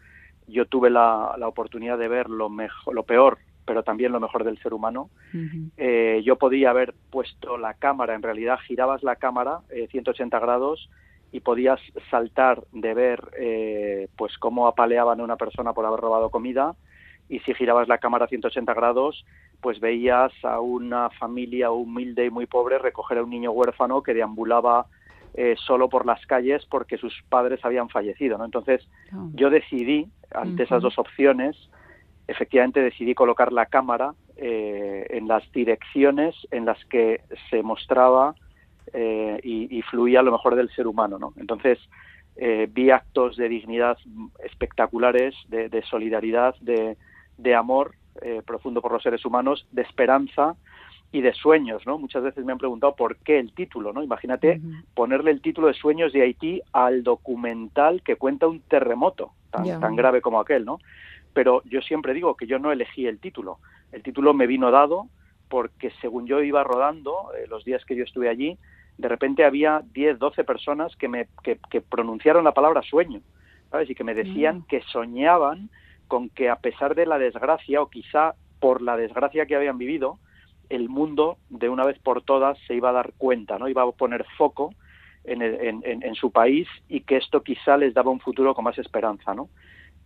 Yo tuve la, la oportunidad de ver lo, mejor, lo peor pero también lo mejor del ser humano. Uh -huh. eh, yo podía haber puesto la cámara, en realidad girabas la cámara eh, 180 grados y podías saltar de ver eh, pues cómo apaleaban a una persona por haber robado comida y si girabas la cámara 180 grados pues veías a una familia humilde y muy pobre recoger a un niño huérfano que deambulaba eh, solo por las calles porque sus padres habían fallecido. ¿no? Entonces oh. yo decidí, ante uh -huh. esas dos opciones, efectivamente decidí colocar la cámara eh, en las direcciones en las que se mostraba eh, y, y, fluía lo mejor del ser humano. ¿no? Entonces, eh, vi actos de dignidad espectaculares, de, de solidaridad, de, de amor eh, profundo por los seres humanos, de esperanza y de sueños, ¿no? Muchas veces me han preguntado por qué el título, ¿no? Imagínate uh -huh. ponerle el título de Sueños de Haití al documental que cuenta un terremoto tan, yeah. tan grave como aquel, ¿no? pero yo siempre digo que yo no elegí el título. El título me vino dado porque según yo iba rodando, eh, los días que yo estuve allí, de repente había 10, 12 personas que, me, que, que pronunciaron la palabra sueño, ¿sabes? Y que me decían que soñaban con que a pesar de la desgracia, o quizá por la desgracia que habían vivido, el mundo de una vez por todas se iba a dar cuenta, ¿no? Iba a poner foco en, el, en, en, en su país y que esto quizá les daba un futuro con más esperanza, ¿no?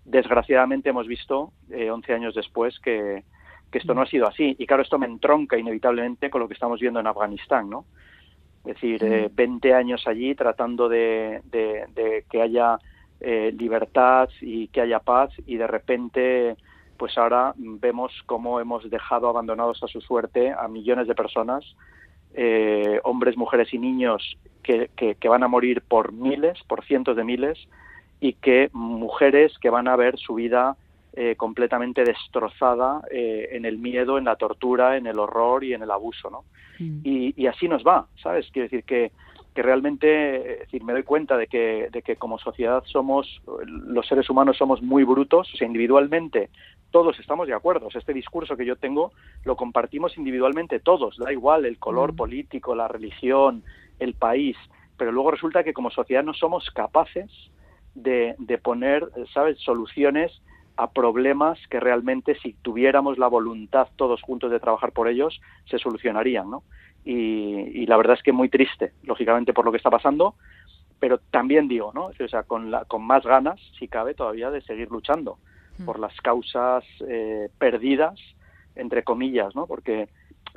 desgraciadamente hemos visto, eh, 11 años después, que, que, esto no ha sido así. Y claro, esto me entronca inevitablemente con lo que estamos viendo en Afganistán, ¿no? Es decir, eh, 20 años allí tratando de, de, de que haya eh, libertad y que haya paz y de repente, pues ahora vemos cómo hemos dejado abandonados a su suerte a millones de personas, eh, hombres, mujeres y niños que, que, que van a morir por miles, por cientos de miles, y que mujeres que van a ver su vida eh, completamente destrozada eh, en el miedo, en la tortura, en el horror y en el abuso, ¿no? Mm. Y, y, así nos va, ¿sabes? Quiero decir que, que realmente, es decir, me doy cuenta de que, de que como sociedad somos, los seres humanos somos muy brutos, o sea, individualmente todos estamos de acuerdo. Este discurso que yo tengo lo compartimos individualmente todos, da igual el color mm. político, la religión, el país, pero luego resulta que como sociedad no somos capaces de, de poner, ¿sabes?, soluciones a problemas que realmente si tuviéramos la voluntad todos juntos de trabajar por ellos, se solucionarían, ¿no? Y, y, la verdad es que muy triste, lógicamente, por lo que está pasando, pero también digo, ¿no? O sea, con, la, con más ganas, si cabe, todavía de seguir luchando. Por las causas eh, perdidas, entre comillas, ¿no? Porque,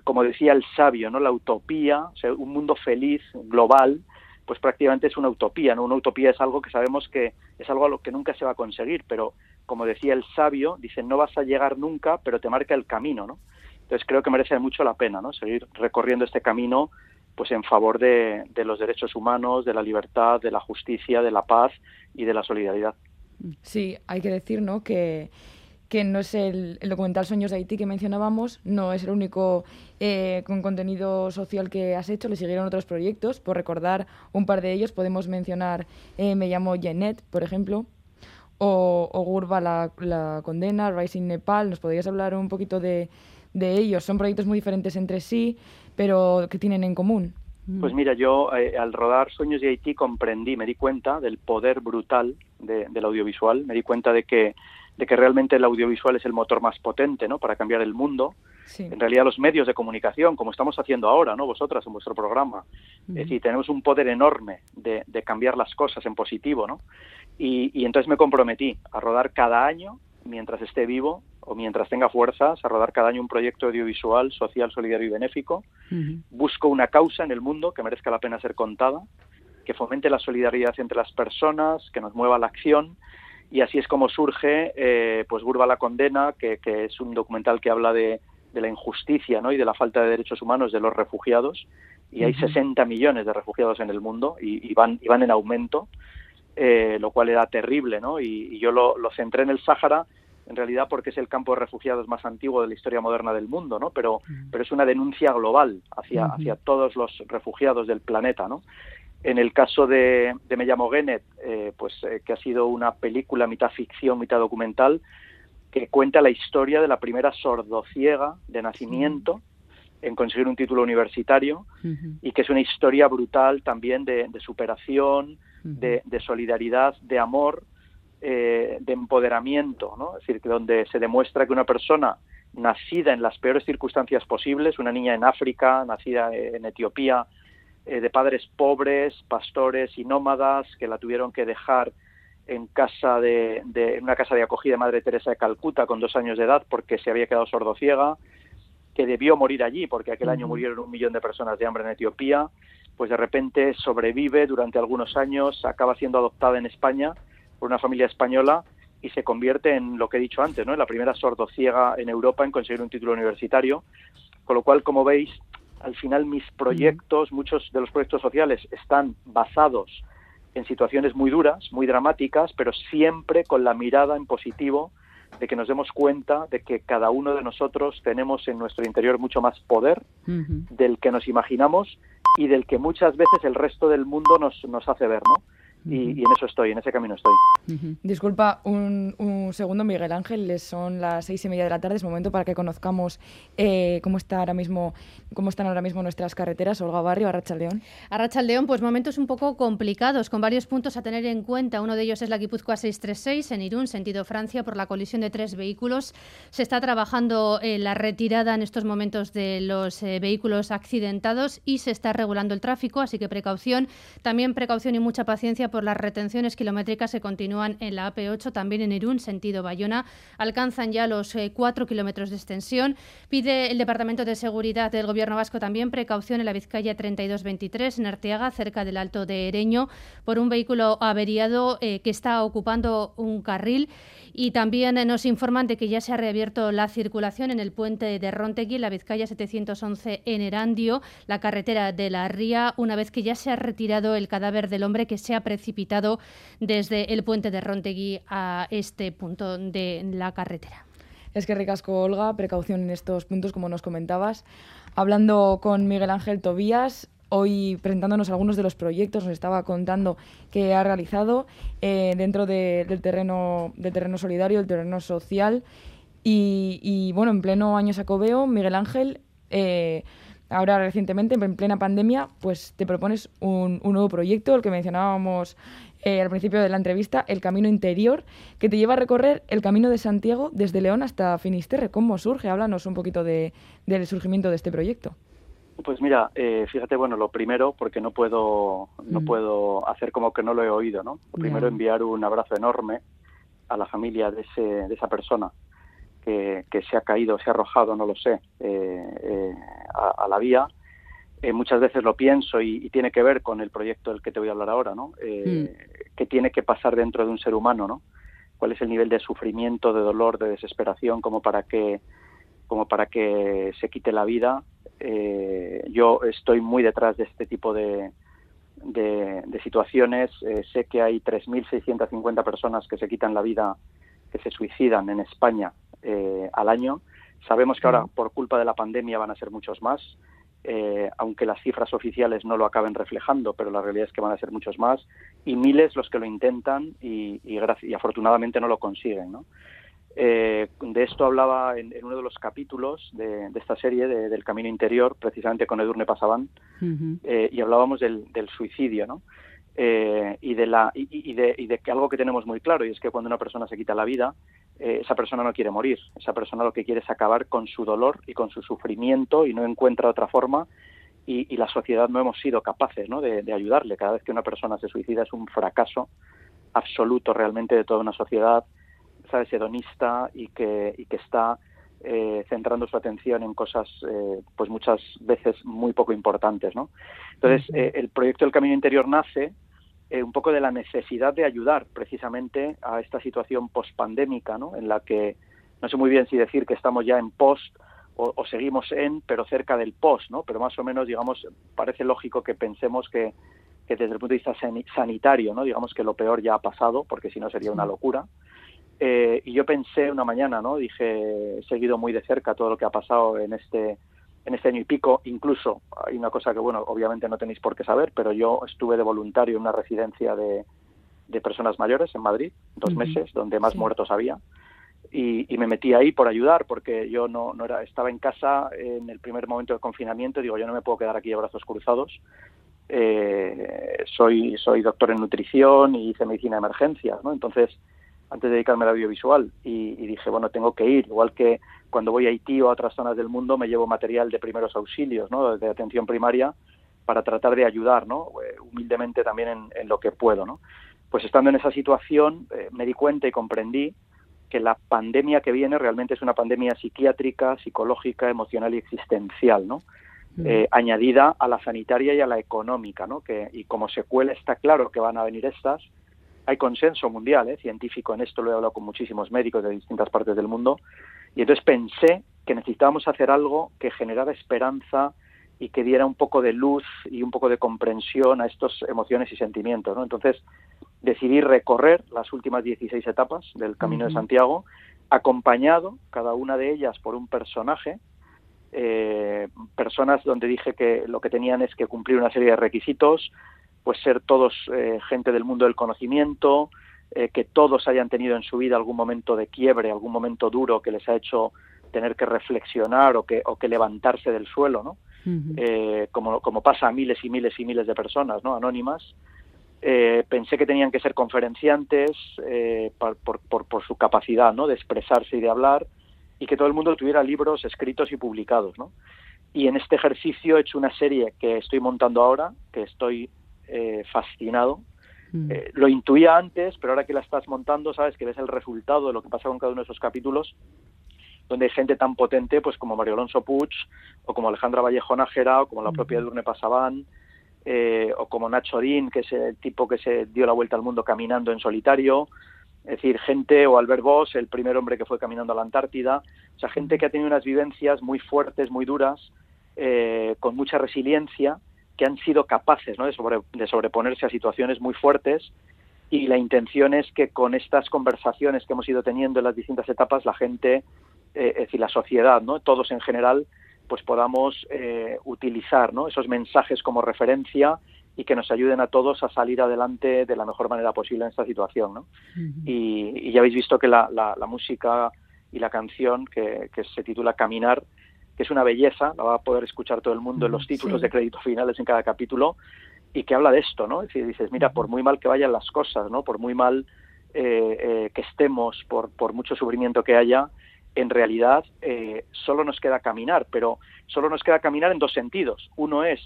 como decía el sabio, ¿no? La utopía, o sea, un mundo feliz, global, pues prácticamente es una utopía, ¿no? Una utopía es algo que sabemos que es algo a lo que nunca se va a conseguir, pero como decía el sabio, dice, no vas a llegar nunca, pero te marca el camino, ¿no? Entonces creo que merece mucho la pena, ¿no? Seguir recorriendo este camino pues en favor de, de los derechos humanos, de la libertad, de la justicia, de la paz y de la solidaridad. Sí, hay que decir, ¿no? Que que no es el, documental Sueños de Haití que mencionábamos, no es el único eh, con contenido social que has hecho, le siguieron otros proyectos. Por recordar un par de ellos, podemos mencionar eh, Me llamo Jeanette, por ejemplo, o, o Gurba la, la, condena, Rising Nepal. ¿Nos podrías hablar un poquito de, de ellos? Son proyectos muy diferentes entre sí, pero que tienen en común. Pues mira, yo eh, al rodar Sueños de Haití comprendí, me di cuenta del poder brutal de, del audiovisual, me di cuenta de que de que realmente el audiovisual es el motor más potente ¿no? para cambiar el mundo. En realidad los medios de comunicación, como estamos haciendo ahora, ¿no? vosotras en vuestro programa, es decir, tenemos un poder enorme de, cambiar las cosas en positivo. ¿no? Y, entonces me comprometí a rodar cada año, mientras esté vivo o mientras tenga fuerzas, a rodar cada año un proyecto audiovisual, social, solidario y benéfico. Busco una causa en el mundo que merezca la pena ser contada, que fomente la solidaridad entre las personas, que nos mueva la acción y así es como surge eh, pues Gurba la condena, que, es un documental que habla de, la injusticia ¿no? y de la falta de derechos humanos de los refugiados. Y hay 60 millones de refugiados en el mundo y, van, y van en aumento, eh, lo cual era terrible. ¿no? Y, yo lo, centré en el Sáhara en realidad porque es el campo de refugiados más antiguo de la historia moderna del mundo, ¿no? Pero, pero es una denuncia global hacia, hacia todos los refugiados del planeta, ¿no? En el caso de, Me llamo Genet, eh, pues eh, que ha sido una película mitad ficción, mitad documental, que cuenta la historia de la primera sordociega de nacimiento en conseguir un título universitario y que es una historia brutal también de, superación, de, solidaridad, de amor, eh, de empoderamiento, ¿no? Es decir, que donde se demuestra que una persona nacida en las peores circunstancias posibles, una niña en África, nacida en Etiopía, eh, de padres pobres, pastores y nómadas que la tuvieron que dejar en casa de, una casa de acogida de Madre Teresa de Calcuta con dos años de edad porque se había quedado sordociega, que debió morir allí porque aquel año murieron un millón de personas de hambre en Etiopía, pues de repente sobrevive durante algunos años, acaba siendo adoptada en España por una familia española y se convierte en lo que he dicho antes, ¿no? en la primera sordociega en Europa en conseguir un título universitario, con lo cual, como veis, al final mis proyectos, muchos de los proyectos sociales están basados en situaciones muy duras, muy dramáticas, pero siempre con la mirada en positivo de que nos demos cuenta de que cada uno de nosotros tenemos en nuestro interior mucho más poder del que nos imaginamos y del que muchas veces el resto del mundo nos, nos hace ver, ¿no? Y, en eso estoy, en ese camino estoy. Disculpa un, segundo, Miguel Ángel, son las seis y media de la tarde, es momento para que conozcamos eh, cómo está ahora mismo, cómo están ahora mismo nuestras carreteras. Olga Barrio, Arracha León. Arracha León, pues momentos un poco complicados, con varios puntos a tener en cuenta. Uno de ellos es la Guipúzcoa 636 en Irún, sentido Francia, por la colisión de tres vehículos. Se está trabajando eh, la retirada en estos momentos de los eh, vehículos accidentados y se está regulando el tráfico, así que precaución, también precaución y mucha paciencia por las retenciones kilométricas que continúan en la AP8, también en Irún, sentido Bayona. Alcanzan ya los eh, cuatro kilómetros de extensión. Pide el Departamento de Seguridad del Gobierno vasco también precaución en la Vizcaya 3223, en Arteaga, cerca del Alto de Ereño, por un vehículo averiado eh, que está ocupando un carril. Y también eh, nos informan de que ya se ha reabierto la circulación en el puente de Rontegui, la Vizcaya 711 en Erandio, la carretera de la Ría, una vez que ya se ha retirado el cadáver del hombre que se ha precipitado desde el puente de Rontegui a este punto de la carretera. Es que ricasco, Olga, precaución en estos puntos, como nos comentabas. Hablando con Miguel Ángel Tobías, hoy presentándonos algunos de los proyectos, nos estaba contando que ha realizado eh, dentro del, terreno, del terreno solidario, el terreno social. Y, bueno, en pleno año sacobeo, Miguel Ángel, eh, ahora recientemente, en plena pandemia, pues te propones un, nuevo proyecto, el que mencionábamos eh, al principio de la entrevista, El Camino Interior, que te lleva a recorrer el Camino de Santiago desde León hasta Finisterre. ¿Cómo surge? Háblanos un poquito del surgimiento de este proyecto. Pues mira, eh, fíjate, bueno, lo primero, porque no puedo, no mm. puedo hacer como que no lo he oído, ¿no? Lo primero, enviar un abrazo enorme a la familia de, ese, de esa persona que, que se ha caído, se ha arrojado, no lo sé, eh, eh, a, la vía. muchas veces lo pienso y, tiene que ver con el proyecto del que te voy a hablar ahora, ¿no? Mm. ¿Qué tiene que pasar dentro de un ser humano, ¿no? ¿Cuál es el nivel de sufrimiento, de dolor, de desesperación, como para que, como para que se quite la vida eh, yo estoy muy detrás de este tipo de, de, situaciones. Eh, sé que hay 3.650 personas que se quitan la vida, que se suicidan en España eh, al año. Sabemos que ahora, por culpa de la pandemia, van a ser muchos más, eh, aunque las cifras oficiales no lo acaben reflejando, pero la realidad es que van a ser muchos más, y miles los que lo intentan y, y, y afortunadamente no lo consiguen. ¿no? Eh, de esto hablaba en, en, uno de los capítulos de, de esta serie, de, del Camino Interior, precisamente con Edurne Pasaban, uh -huh. eh, y hablábamos del, del suicidio, ¿no? Eh, y, de la, y, y, de, y de que algo que tenemos muy claro, y es que cuando una persona se quita la vida, eh, esa persona no quiere morir, esa persona lo que quiere es acabar con su dolor y con su sufrimiento y no encuentra otra forma. Y, y la sociedad no hemos sido capaces ¿no? de, de ayudarle. Cada vez que una persona se suicida es un fracaso absoluto realmente de toda una sociedad sabes hedonista y que y que está eh, centrando su atención en cosas eh, pues muchas veces muy poco importantes no entonces eh, el proyecto del camino interior nace eh, un poco de la necesidad de ayudar precisamente a esta situación pospandémica no en la que no sé muy bien si decir que estamos ya en post o, o, seguimos en pero cerca del post no pero más o menos digamos parece lógico que pensemos que que desde el punto de vista sanitario no digamos que lo peor ya ha pasado porque si no sería una locura eh, y yo pensé una mañana, ¿no? Dije, he seguido muy de cerca todo lo que ha pasado en este en este año y pico. Incluso hay una cosa que, bueno, obviamente no tenéis por qué saber, pero yo estuve de voluntario en una residencia de, de personas mayores en Madrid, dos uh -huh. meses, donde más sí. muertos había. Y, y, me metí ahí por ayudar, porque yo no, no era, estaba en casa en el primer momento del confinamiento. Digo, yo no me puedo quedar aquí de brazos cruzados. Eh, soy, soy doctor en nutrición y hice medicina de emergencias, ¿no? Entonces, antes de dedicarme al audiovisual y, y, dije, bueno, tengo que ir, igual que cuando voy a Haití o a otras zonas del mundo me llevo material de primeros auxilios, ¿no? de atención primaria, para tratar de ayudar, ¿no? Eh, humildemente también en, en, lo que puedo. ¿no? Pues estando en esa situación eh, me di cuenta y comprendí que la pandemia que viene realmente es una pandemia psiquiátrica, psicológica, emocional y existencial, ¿no? Mm. Eh, añadida a la sanitaria y a la económica, ¿no? Que, y como secuela está claro que van a venir estas, hay consenso mundial ¿eh? científico en esto, lo he hablado con muchísimos médicos de distintas partes del mundo, y entonces pensé que necesitábamos hacer algo que generara esperanza y que diera un poco de luz y un poco de comprensión a estas emociones y sentimientos. ¿no? Entonces decidí recorrer las últimas 16 etapas del Camino uh -huh. de Santiago, acompañado cada una de ellas por un personaje, eh, personas donde dije que lo que tenían es que cumplir una serie de requisitos, pues ser todos eh, gente del mundo del conocimiento, eh, que todos hayan tenido en su vida algún momento de quiebre, algún momento duro que les ha hecho tener que reflexionar o que, o que levantarse del suelo, ¿no? Uh -huh. eh, como, como pasa a miles y miles y miles de personas, ¿no? Anónimas. Pensé que tenían que ser conferenciantes eh, por, por, por, su capacidad, ¿no? De expresarse y de hablar y que todo el mundo tuviera libros escritos y publicados, ¿no? Y en este ejercicio he hecho una serie que estoy montando ahora, que estoy eh, fascinado. Mm. Eh, lo intuía antes, pero ahora que la estás montando, sabes que ves el resultado de lo que pasa con cada uno de esos capítulos, donde hay gente tan potente pues como Mario Alonso Puig, o como Alejandra Vallejo Nájera, o como la propia Durne Pasaban, eh, o como Nacho Dín, que es el tipo que se dio la vuelta al mundo caminando en solitario, es decir, gente, o Albert Voss, el primer hombre que fue caminando a la Antártida, o sea, gente que ha tenido unas vivencias muy fuertes, muy duras, eh, con mucha resiliencia, que han sido capaces ¿no? de, sobre, de, sobreponerse a situaciones muy fuertes y la intención es que con estas conversaciones que hemos ido teniendo en las distintas etapas la gente, eh, es decir, la sociedad, ¿no? todos en general, pues podamos eh, utilizar ¿no? esos mensajes como referencia y que nos ayuden a todos a salir adelante de la mejor manera posible en esta situación. ¿no? Uh -huh. y, y, ya habéis visto que la, la, la música y la canción que, que se titula Caminar, que es una belleza, la va a poder escuchar todo el mundo en los títulos sí. de crédito finales en cada capítulo, y que habla de esto, ¿no? Es decir, dices, mira, por muy mal que vayan las cosas, ¿no? Por muy mal eh, eh, que estemos, por, por mucho sufrimiento que haya, en realidad eh, solo nos queda caminar, pero solo nos queda caminar en dos sentidos. Uno es,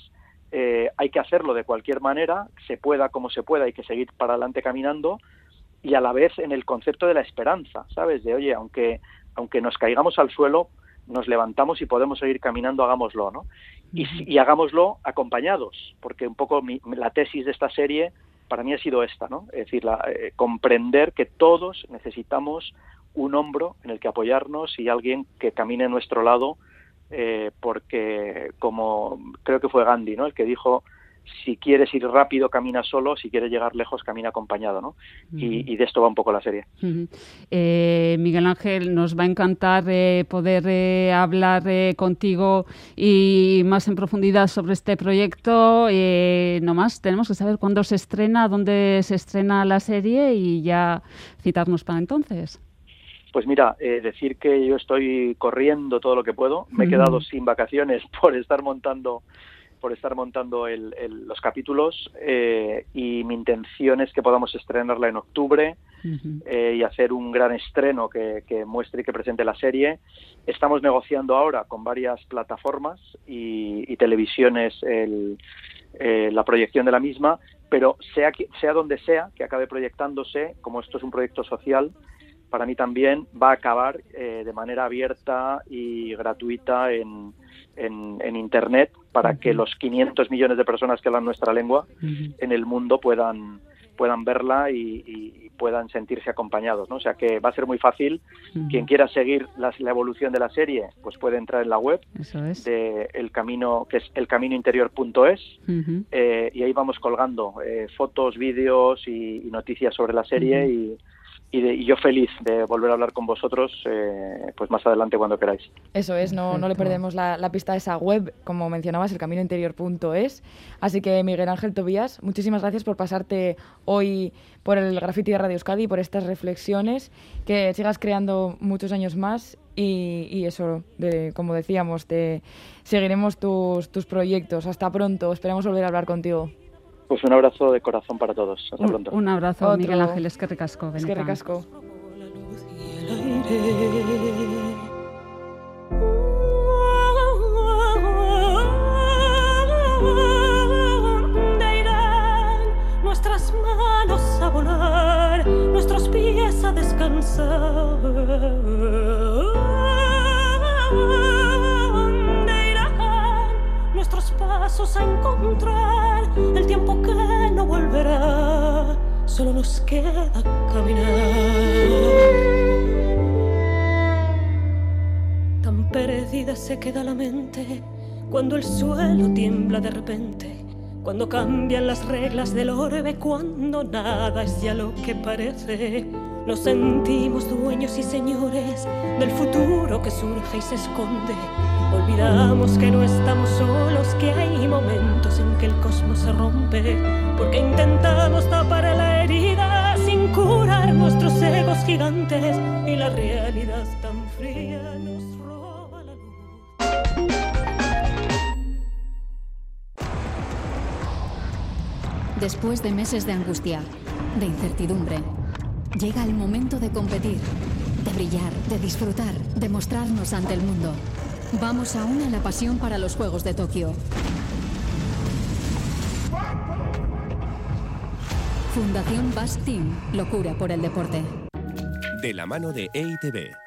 hay que hacerlo de cualquier manera, se pueda como se pueda, hay que seguir para adelante caminando, y a la vez en el concepto de la esperanza, ¿sabes? De, oye, aunque, aunque nos caigamos al suelo, nos levantamos y podemos seguir caminando, hagámoslo, ¿no? Y, y hagámoslo acompañados, porque un poco mi, la tesis de esta serie para mí ha sido esta, ¿no? Es decir, la, eh, comprender que todos necesitamos un hombro en el que apoyarnos y alguien que camine a nuestro lado, eh, porque como creo que fue Gandhi, ¿no? El que dijo si quieres ir rápido, camina solo, si quieres llegar lejos, camina acompañado, ¿no? y, y de esto va un poco la serie. Eh, Miguel Ángel, nos va a encantar eh, poder eh, hablar eh, contigo y más en profundidad sobre este proyecto. Eh, no más, tenemos que saber cuándo se estrena, dónde se estrena la serie y ya citarnos para entonces. Pues mira, eh, decir que yo estoy corriendo todo lo que puedo. Me he quedado sin vacaciones por estar montando por estar montando el- el- los capítulos eh, y mi intención es que podamos estrenarla en octubre eh, y hacer un gran estreno que, que muestre y que presente la serie. Estamos negociando ahora con varias plataformas y, y televisiones el- eh, la proyección de la misma, pero sea, que- sea donde sea que acabe proyectándose, como esto es un proyecto social, para mí también va a acabar eh, de manera abierta y gratuita en, en- en Internet para que los 500 millones de personas que hablan nuestra lengua en el mundo puedan puedan verla y, puedan sentirse acompañados, ¿no? O sea que va a ser muy fácil. Quien quiera seguir la evolución de la serie, pues puede entrar en la web es. de el camino que es elcaminointerior.es Ujú. eh, y ahí vamos colgando eh, fotos, vídeos y, y noticias sobre la serie y, y, de- y yo feliz de volver a hablar con vosotros eh, pues más adelante cuando queráis. Eso es, no, no le perdemos la, la pista a esa web, como mencionabas, elcaminointerior.es. Así que Miguel Ángel Tobías, muchísimas gracias por pasarte hoy por el Graffiti de Radio Euskadi y por estas reflexiones, que sigas creando muchos años más y, y eso, de, como decíamos, te seguiremos tus, tus proyectos. Hasta pronto, esperamos volver a hablar contigo. Pues un abrazo de corazón para todos. Hasta pronto. Un abrazo, Otro. Miguel Ángel, es que ricasco. Es que ricasco. ¿Dónde irán nuestras manos a volar, nuestros pies a descansar? Pasos a encontrar el tiempo que no volverá? Solo nos queda caminar. Tan perdida se queda la mente cuando el suelo tiembla de repente, cuando cambian las reglas del orbe, cuando nada es ya lo que parece. Nos sentimos dueños y señores del futuro que surge y se esconde. Olvidamos que no estamos solos, que hay momentos en que el cosmos se rompe, porque intentamos tapar la herida sin curar nuestros egos gigantes y la realidad tan fría nos roba la luz. Después de meses de angustia, de incertidumbre, llega el momento de competir, de brillar, de disfrutar, de mostrarnos ante el mundo. Vamos a una la pasión para los Juegos de Tokio. Fundación Bass Team, locura por el deporte. De la mano de EITB.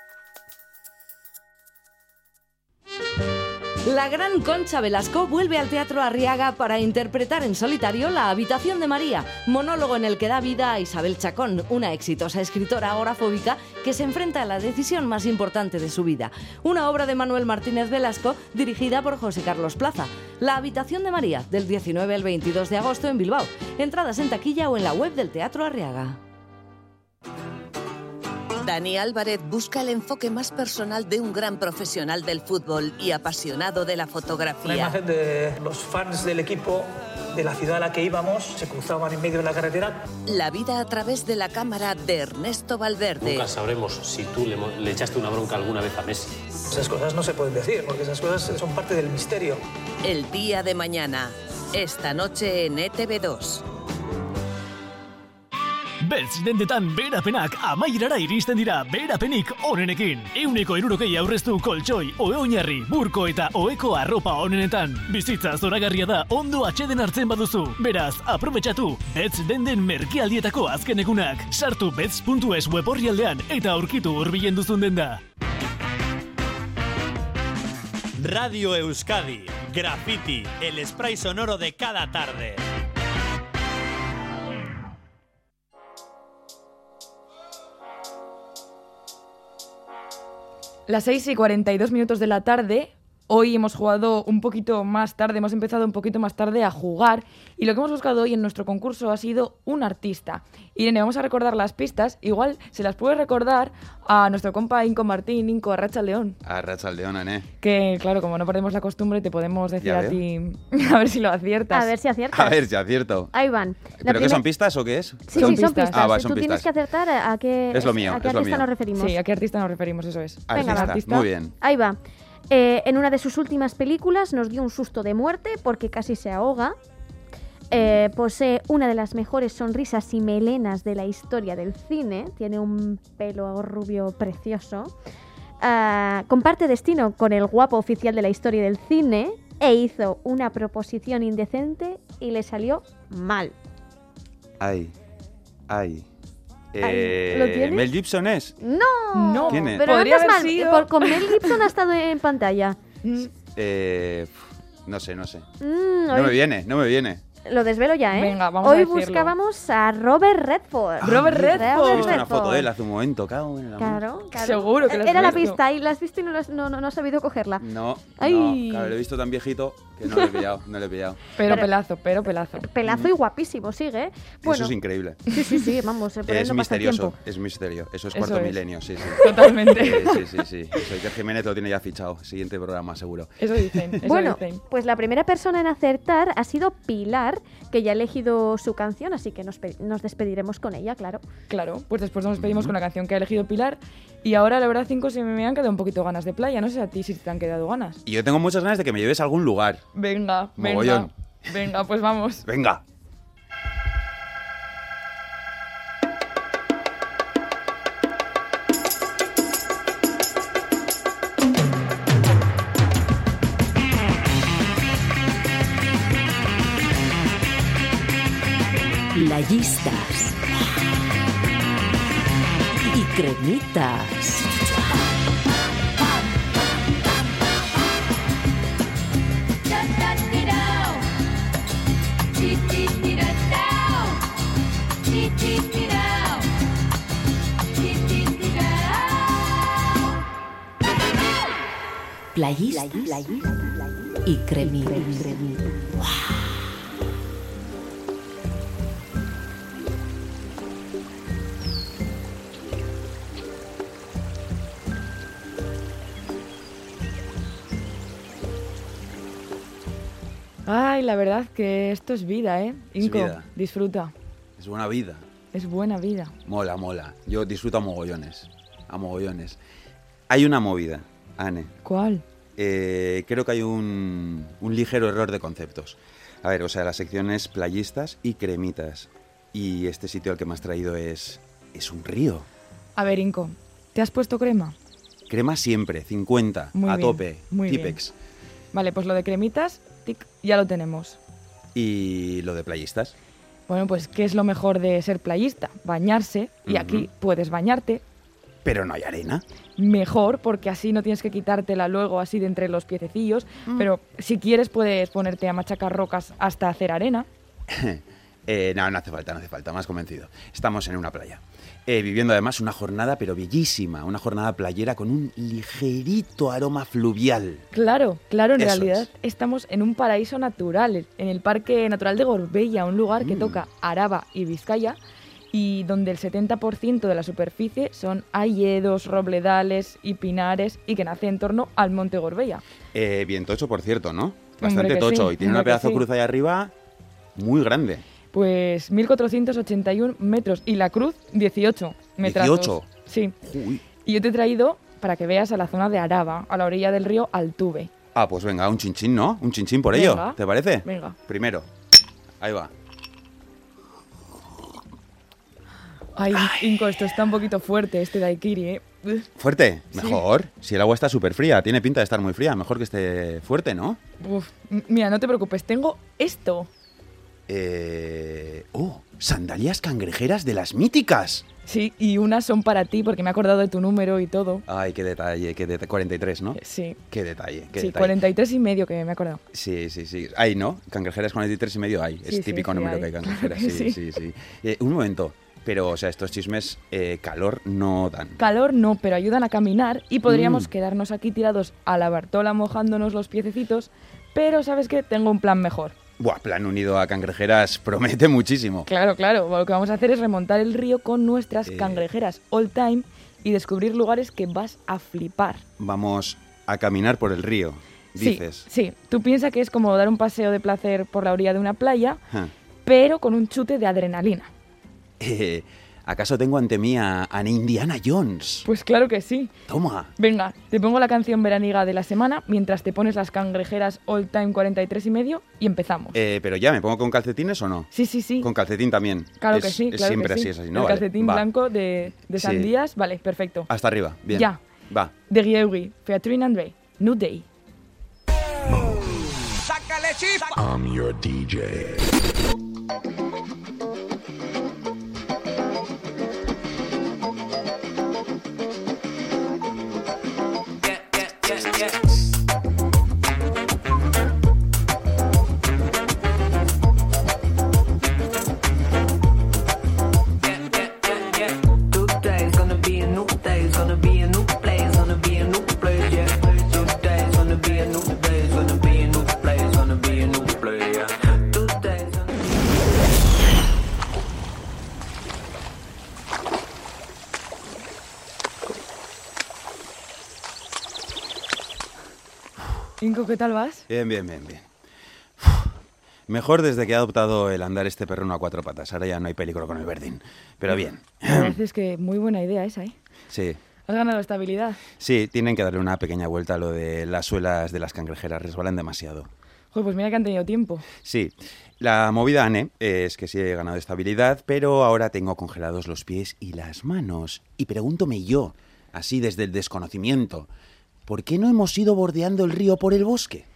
La gran Concha Velasco vuelve al Teatro Arriaga para interpretar en solitario La habitación de María, monólogo en el que da vida a Isabel Chacón, una exitosa escritora agorafóbica que se enfrenta a la decisión más importante de su vida. Una obra de Manuel Martínez Velasco dirigida por José Carlos Plaza. La habitación de María, del 19 al 22 de agosto en Bilbao. Entradas en taquilla o en la web del Teatro Arriaga. Dani Álvarez busca el enfoque más personal de un gran profesional del fútbol y apasionado de la fotografía. imagen de los fans del equipo, de la ciudad a la que íbamos, se cruzaban en medio de la carretera. La vida a través de la cámara de Ernesto Valverde. Nunca sabremos si tú le, le echaste una bronca alguna vez a Messi. Esas cosas no se pueden decir, porque esas cosas son parte del misterio. El día de mañana. Esta noche en E ETV2. Beltz dendetan berapenak amaierara iristen dira berapenik onenekin. Euneko erurokei aurreztu koltsoi, oe oinarri, burko eta oeko arropa onenetan. Bizitza zoragarria da ondo atxeden hartzen baduzu. Beraz, aprobetxatu, Betz denden merkialdietako azken egunak. Sartu betz.es web orrialdean eta aurkitu hurbilen duzun denda. Radio Euskadi, Graffiti, el spray sonoro de cada tarde. Las 6 y 42 minutos de la tarde, Hoy hemos jugado un poquito más tarde, hemos empezado un poquito más tarde a jugar y lo que hemos buscado hoy en nuestro concurso ha sido un artista. Irene, vamos a recordar las pistas, igual se las puede recordar a nuestro compa Inco Martín, Inco Arracha León. Arracha León, Ané. Que claro, como no perdemos la costumbre, te podemos decir a ti, a ver si lo aciertas. A ver si aciertas. A ver, si acierto. Ahí van. La ¿Pero qué son pistas o qué es? Sí, sí, son pistas. Ah, Tú son tienes pistas. que acertar a qué, Es lo mío, a qué es lo artista mío. nos referimos. Sí, ¿a qué artista nos referimos? Eso es. Venga, Artista, artista. Muy bien. Ahí va. Eh, en una de sus últimas películas nos dio un susto de muerte porque casi se ahoga. Eh, posee una de las mejores sonrisas y melenas de la historia del cine. Tiene un pelo rubio precioso. Ah, comparte destino con el guapo oficial de la historia del cine e hizo una proposición indecente y le salió mal. Ay, ay. Eh, ¿lo tienes? Mel Gibson es. No, No. ¿Quién es? pero no Podría estás haber mal. sido- Con- Con Mel Gibson ha estado en pantalla. Eh, pf, no sé, no sé. Mm, No hoy- me viene, no me viene. Lo desvelo ya, ¿eh? Venga, vamos a Hoy buscábamos a Robert Redford. Robert He Redford. visto una foto de él hace un momento, cago en el amor. Claro, claro. Seguro que lo has Era la pista y la has visto y no, has, no, no, no has sabido cogerla. No, Ay. no, claro, lo he visto tan viejito que no lo he pillado, no lo he pillado. Pero Pero- pelazo, pero pelazo. Pelazo y guapísimo, sigue. ¿eh? Bueno, Eso es increíble. sí, sí, sí, vamos, eh, Es misterioso, es misterio. Eso es Eso cuarto es. milenio, sí, sí. Totalmente. Sí, sí, sí, sí. Eso Iker Jiménez lo tiene ya fichado. Siguiente programa, seguro. Eso dicen, eso Bueno, dicen. pues la primera persona en acertar ha sido Pilar, que ya ha elegido su canción, así que nos despediremos con ella, claro. Claro, pues después nos despedimos con la canción que ha elegido Pilar. Y ahora, la verdad, cinco se me han quedado un poquito ganas de playa. No sé a ti si te han quedado ganas. Y yo tengo muchas ganas de que me lleves a algún lugar. Venga, venga. Venga, pues vamos. Venga. Playistas. Y cremitas. Playistas. Y cremitas. Ay, la verdad que esto es vida, ¿eh? Es Inco, vida. disfruta. Es buena vida. Es buena vida. Mola, mola. Yo disfruto a mogollones. A mogollones. Hay una movida, Anne. ¿Cuál? Eh, creo que hay un, un ligero error de conceptos. A ver, o sea, la sección es playistas y cremitas. Y este sitio al que me has traído es. es un río. A ver, Inco, ¿te has puesto crema? Crema siempre, 50, Muy a bien, tope, muy bien. Tipex. Vale, pues lo de cremitas, tic, ya lo tenemos. Y lo de playistas. Bueno, pues ¿qué es lo mejor de ser playista? Bañarse. Y aquí puedes bañarte. Pero no hay arena. Mejor, porque así no tienes que quitártela luego así de entre los piececillos. Mm. Pero si quieres puedes ponerte a machacar rocas hasta hacer arena. Eh, no, no hace falta, no hace falta, más convencido. Estamos en una playa. Eh, viviendo además una jornada, pero bellísima, una jornada playera con un ligerito aroma fluvial. Claro, claro, en Eso realidad es. estamos en un paraíso natural, en el Parque Natural de Gorbella, un lugar que Mm. toca Araba y Vizcaya y donde el 70% de la superficie son hayedos, robledales y pinares y que nace en torno al Monte Gorbella. Eh, bien tocho, por cierto, ¿no? Bastante tocho. sí, y tiene una pedazo sí. cruz ahí arriba muy grande. Pues 1481 metros y la cruz 18 metros. 18. Sí. Uy. Y yo te he traído para que veas a la zona de Araba, a la orilla del río Altuve. Ah, pues venga, un chinchín, ¿no? Un chinchín por Venga. ello. ¿Te parece? Venga. Primero. Ahí va. Ay, Inco, esto está un poquito fuerte, este daiquiri, ¿eh? Fuerte, Sí. mejor. Si el agua está súper fría, tiene pinta de estar muy fría, mejor que esté fuerte, ¿no? Uf, mira, no te preocupes, tengo esto. Eh... Oh, sandalias cangrejeras de las míticas. Sí, y unas son para ti porque me he acordado de tu número y todo. Ay, qué detalle, qué detalle. 43, ¿no? Sí. Qué detalle, qué sí, detalle. 43 y medio que me he acordado. Sí, sí, sí. Hay, ¿no? Cangrejeras 43 y medio hay. Sí, es típico sí, número hay. que hay cangrejeras. Sí. sí, sí. Eh, un momento. Pero, o sea, estos chismes eh, calor no dan. Calor no, pero ayudan a caminar y podríamos Mm. quedarnos aquí tirados a la Bartola mojándonos los piececitos, pero ¿sabes qué? Tengo un plan mejor. Buah, plan unido a cangrejeras promete muchísimo. Claro, claro, lo que vamos a hacer es remontar el río con nuestras Eh. cangrejeras all time y descubrir lugares que vas a flipar. Vamos a caminar por el río, dices. Sí, sí, tú piensas que es como dar un paseo de placer por la orilla de una playa, pero con un chute de adrenalina. Eh, ¿Acaso tengo ante mí a, a Indiana Jones? Pues claro que sí. Toma. Venga, te pongo la canción veraniga de la semana mientras te pones las cangrejeras all time 43 y medio y empezamos. Eh, pero ya, ¿me pongo con calcetines o no? Sí, sí, sí. Con calcetín también. Claro Es- que sí, es claro siempre que sí. así, es así, ¿no? El Vale, calcetín va. blanco de, de Sí. sandías, vale, perfecto. Hasta arriba, bien. Ya. Va. De Gieugui, featuring Andre, New Day. ¡Sácale chispa! I'm your DJ. ¿Qué tal vas? Bien, bien, bien, bien. Uf. Mejor desde que ha adoptado el andar este perro a cuatro patas. Ahora ya no hay peligro con el verdín. Pero bien. La verdad es que muy buena idea esa, ¿eh? Sí. Has ganado estabilidad. Sí, tienen que darle una pequeña vuelta a lo de las suelas de las cangrejeras. Resbalan demasiado. Joder, pues mira que han tenido tiempo. Sí, la movida, Ane, es que sí he ganado estabilidad, pero ahora tengo congelados los pies y las manos. Y pregúntome yo, así desde el desconocimiento, ¿por qué no hemos ido bordeando el río por el bosque?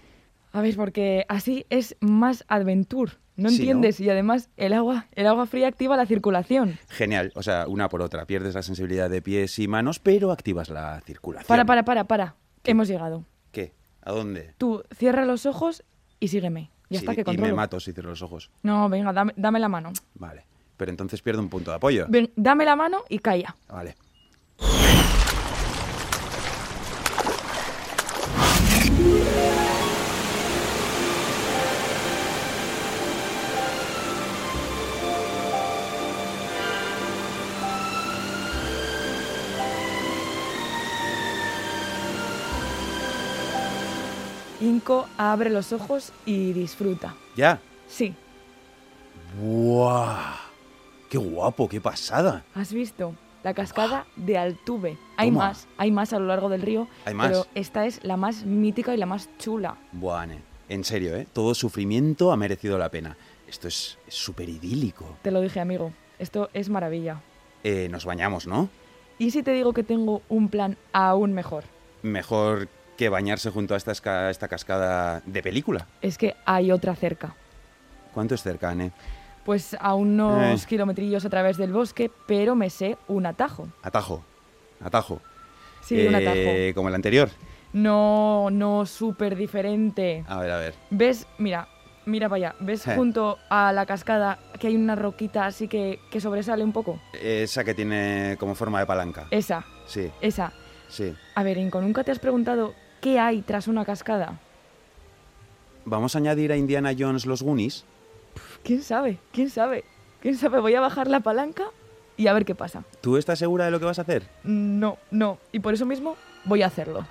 A ver, porque así es más adventure. ¿No Sí, ¿no? entiendes? Y además el agua, el agua fría activa la circulación. Genial, o sea, una por otra. Pierdes la sensibilidad de pies y manos, pero activas la circulación. Para, para, para, para. Hemos llegado. ¿Qué? ¿A dónde? Tú cierra los ojos y sígueme. Ya Sí, está, que y controlo. me mato si cierro los ojos. No, venga, dame, dame la mano. Vale, pero entonces pierdo un punto de apoyo. Ven, dame la mano y calla. Vale. Abre los ojos y disfruta. ¿Ya? Sí, ¡Buah! ¡Qué guapo! ¡Qué pasada! has visto la cascada de Altuve. Hay Toma. más, hay más a lo largo del río. ¿Hay más? Pero esta es la más mítica y la más chula. Buah, Ane, en serio, ¿eh? Todo sufrimiento ha merecido la pena. Esto es es súper idílico. Te lo dije, amigo. Esto es maravilla. Eh, nos bañamos, ¿no? ¿Y si te digo que tengo un plan aún mejor? Mejor que bañarse junto a esta, esca- esta cascada de película. Es que hay otra cerca. ¿Cuánto es cerca, Ane? Pues a unos Eh. kilometrillos a través del bosque, pero me sé un atajo. Atajo. Atajo. Sí, un Eh, atajo. Como el anterior. No, no, súper diferente. A ver, a ver. ¿Ves? Mira, mira para allá. ¿Ves Eh. junto a la cascada que hay una roquita así que, que sobresale un poco? Esa que tiene como forma de palanca. Esa, Sí, esa. sí. A ver, Inco, ¿nunca te has preguntado qué hay tras una cascada? ¿Vamos a añadir a Indiana Jones los Goonies? ¿Quién sabe? ¿Quién sabe? ¿Quién sabe? Voy a bajar la palanca y a ver qué pasa. ¿Tú estás segura de lo que vas a hacer? No, no. Y por eso mismo voy a hacerlo.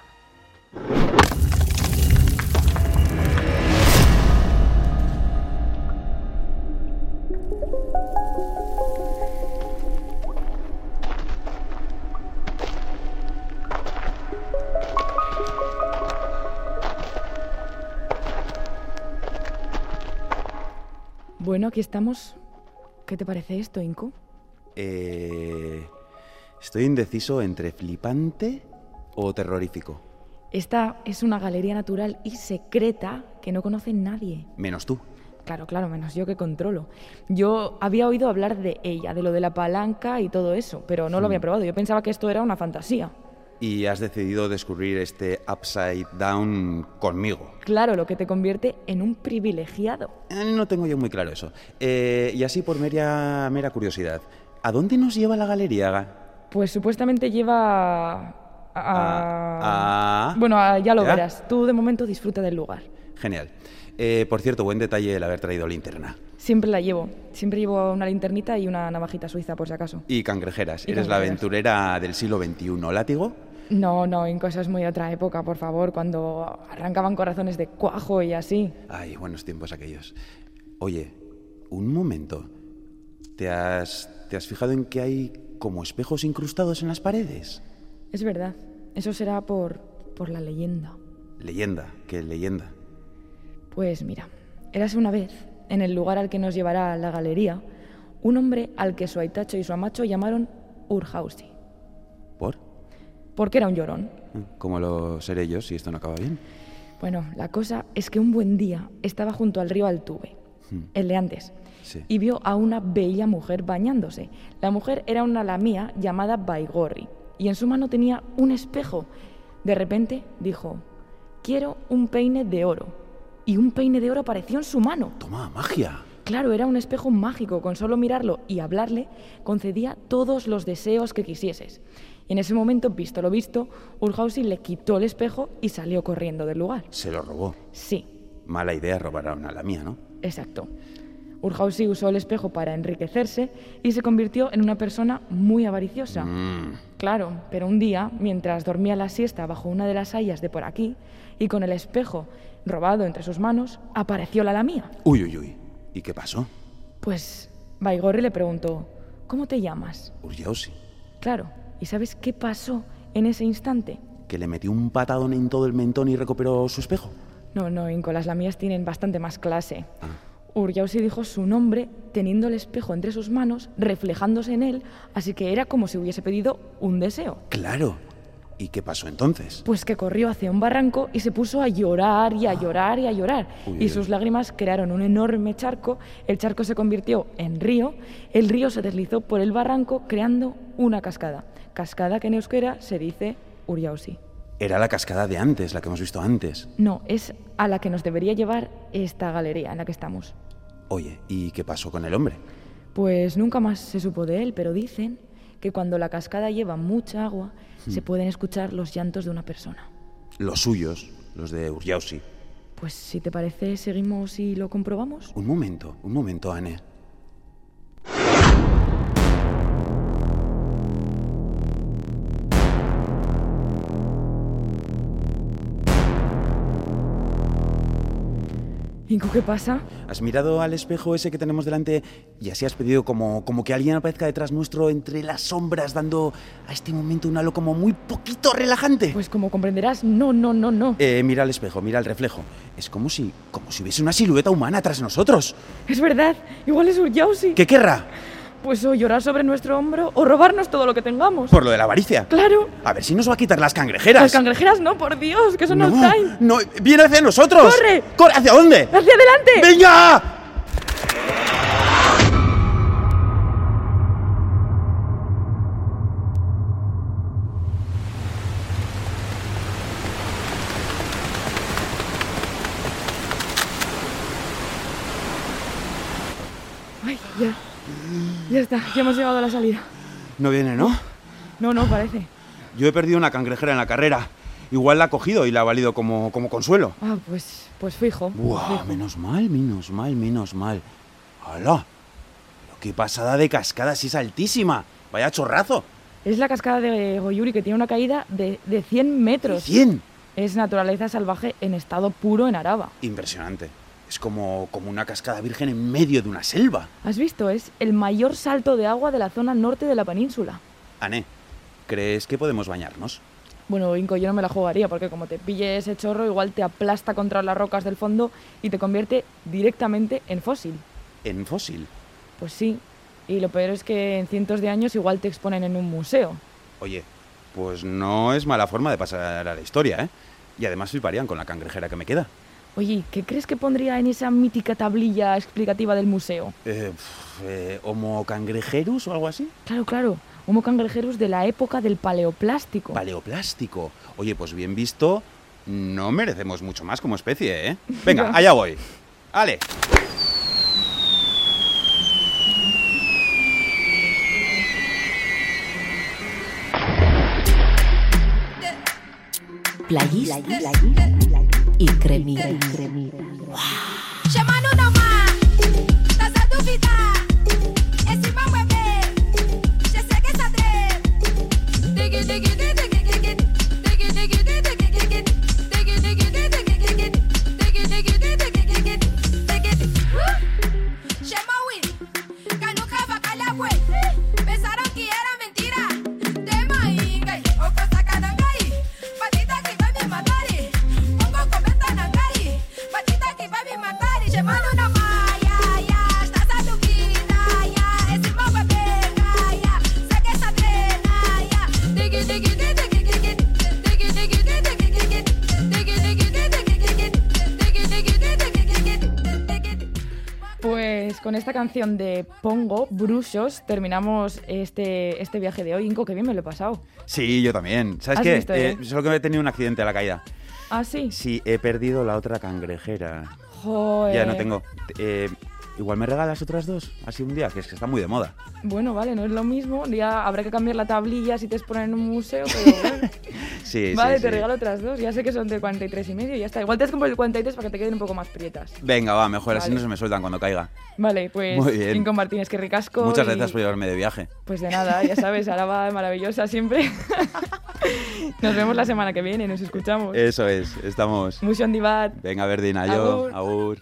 Aquí estamos. ¿Qué te parece esto, Inco? Eh, estoy indeciso entre flipante o terrorífico. Esta es una galería natural y secreta que no conoce nadie. Menos tú. Claro, claro, menos yo que controlo. Yo había oído hablar de ella, de lo de la palanca y todo eso, pero no lo había Hmm. probado. Yo pensaba que esto era una fantasía. Y has decidido descubrir este Upside Down conmigo. Claro, lo que te convierte en un privilegiado. Eh, No tengo yo muy claro eso. Eh, y así por mera, mera curiosidad. ¿A dónde nos lleva la galería? Pues supuestamente lleva a... Bueno, a- ya lo ¿Ya? verás. Tú de momento disfruta del lugar. Genial. Eh, por cierto, buen detalle el haber traído linterna. Siempre la llevo. Siempre llevo una linternita y una navajita suiza, por si acaso. Y cangrejeras. Y Eres la aventurera del siglo XXI. ¿Látigo? No, no, en cosas muy de otra época, por favor, cuando arrancaban corazones de cuajo y así. Ay, buenos tiempos aquellos. Oye, un momento. ¿Te has, ¿Te has fijado en que hay como espejos incrustados en las paredes? Es verdad. Eso será por, por la leyenda. Leyenda, ¿qué leyenda? Pues mira, érase una vez, en el lugar al que nos llevará la galería, un hombre al que su aitacho y su amacho llamaron Urhausi. ¿Por? Porque era un llorón. ¿Cómo lo seré yo si esto no acaba bien? Bueno, la cosa es que un buen día estaba junto al río Altuve, Hmm. el de antes, Sí. y vio a una bella mujer bañándose. La mujer era una lamía llamada Baigorri, y en su mano tenía un espejo. De repente dijo, quiero un peine de oro. Y un peine de oro apareció en su mano. Toma, magia. Claro, era un espejo mágico, con solo mirarlo y hablarle, concedía todos los deseos que quisieses. Y en ese momento, visto lo visto, Urhausi le quitó el espejo y salió corriendo del lugar. Se lo robó. Sí, Mala idea robar a una la mía, ¿no? exacto. Urhausi usó el espejo para enriquecerse y se convirtió en una persona muy avariciosa. Mm. Claro, pero un día, mientras dormía la siesta bajo una de las hayas de por aquí y con el espejo robado entre sus manos, apareció la lamía. Uy, uy, uy. ¿Y qué pasó? Pues Baigorri le preguntó, ¿cómo te llamas? Urjausi. Claro, ¿y sabes qué pasó en ese instante? Que le metió un patadón en todo el mentón y recuperó su espejo. No, no, Inco, las lamías tienen bastante más clase. Urjausi dijo su nombre teniendo el espejo entre sus manos, reflejándose en él, así que era como si hubiese pedido un deseo. Claro. ¿Y qué pasó entonces? Pues que corrió hacia un barranco y se puso a llorar y a llorar y a llorar. Uy, y sus lágrimas crearon un enorme charco, el charco se convirtió en río, el río se deslizó por el barranco creando una cascada. Cascada que en euskera se dice Uriausi. Era la cascada de antes, la que hemos visto antes. No, es a la que nos debería llevar esta galería en la que estamos. Oye, ¿y qué pasó con el hombre? Pues nunca más se supo de él, pero dicen que cuando la cascada lleva mucha agua, Hmm. se pueden escuchar los llantos de una persona. Los suyos, los de Urjausi. Pues si te parece, seguimos y lo comprobamos. Un momento, un momento, Anne. Inco, ¿qué pasa? ¿Has mirado al espejo ese que tenemos delante y así has pedido como, como que alguien aparezca detrás nuestro entre las sombras, dando a este momento un halo como muy poquito relajante? Pues como comprenderás, no, no, no, no. Eh, mira al espejo, mira el reflejo. Es como si, como si hubiese una silueta humana tras nosotros. Es verdad, igual es Urjausi. ¿Qué querrá? Pues o llorar sobre nuestro hombro o robarnos todo lo que tengamos. Por lo de la avaricia. Claro. A ver si nos va a quitar las cangrejeras. Las cangrejeras no, por Dios, que eso no, está ahí. no, viene hacia nosotros. ¡Corre! ¡Corre! ¿Hacia dónde? ¡Hacia adelante! ¡Venga! Ya está, ya hemos llegado a la salida. No viene, ¿no? No, no, parece. Yo he perdido una cangrejera en la carrera. Igual la ha cogido y la ha valido como, como consuelo. Ah, pues, pues fijo. Buah, fijo. menos mal, menos mal, menos mal. ¡Hala! Pero qué pasada de cascada, si es altísima. Vaya chorrazo. Es la cascada de Goyuri que tiene una caída de, de 100 metros. ¿100? Es naturaleza salvaje en estado puro en Araba. Impresionante. Es como, como una cascada virgen en medio de una selva. ¿Has visto? Es el mayor salto de agua de la zona norte de la península. Ané, ¿crees que podemos bañarnos? Bueno, Inco, yo no me la jugaría porque como te pille ese chorro, igual te aplasta contra las rocas del fondo y te convierte directamente en fósil. ¿En fósil? Pues sí. Y lo peor es que en cientos de años igual te exponen en un museo. Oye, pues no es mala forma de pasar a la historia, ¿eh? Y además fliparían con la cangrejera que me queda. Oye, ¿qué crees que pondría en esa mítica tablilla explicativa del museo? Eh, eh, ¿Homo cangrejerus o algo así? Claro, claro. Homo cangrejerus de la época del paleoplástico. Paleoplástico. Oye, pues bien visto, no merecemos mucho más como especie, ¿eh? Venga, allá voy. ¡Ale! Playista. Playista y cremita. Chamando nomás, estás a duvidar. Canción de Pongo, Brusos, terminamos este, este viaje de hoy. Inco, que bien me lo he pasado. Sí, yo también. ¿Sabes ¿Has qué? visto, Eh, eh? solo que he tenido un accidente a la caída. ¿Ah, sí? Sí, he perdido la otra cangrejera. Joder. Ya no tengo. Eh, igual me regalas otras dos, así un día, que es que está muy de moda. Bueno, vale, no es lo mismo. Ya habrá que cambiar la tablilla si te exponen en un museo, pero bueno. Sí, vale, sí, te sí. regalo otras dos. Ya sé que son de 43 y medio y ya está. Igual te has comprado el 43 para que te queden un poco más prietas. Venga, va, mejor, así no se me sueltan cuando caiga. Vale, pues Muy bien. Inco Martínez, que ricasco. Muchas y- gracias por llevarme de viaje. Pues de nada, ya sabes, Araba maravillosa siempre. nos vemos la semana que viene, nos escuchamos. Eso es, estamos. Mucho andibat. Venga, Verdina, yo. Agur.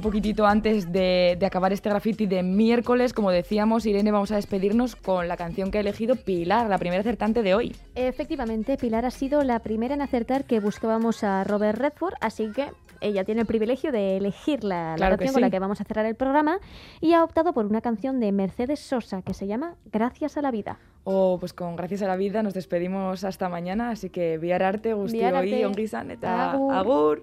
Un poquitito antes de, de acabar este graffiti de miércoles, como decíamos, Irene, vamos a despedirnos con la canción que ha elegido Pilar, la primera acertante de hoy. Efectivamente, Pilar ha sido la primera en acertar que buscábamos a Robert Redford, así que ella tiene el privilegio de elegir la, Claro canción con la que vamos a cerrar el programa y ha optado por una canción de Mercedes Sosa que se llama Gracias a la vida. O pues con Gracias a la Vida nos despedimos hasta mañana, así que biar arte, hoi, arte. ongi agur.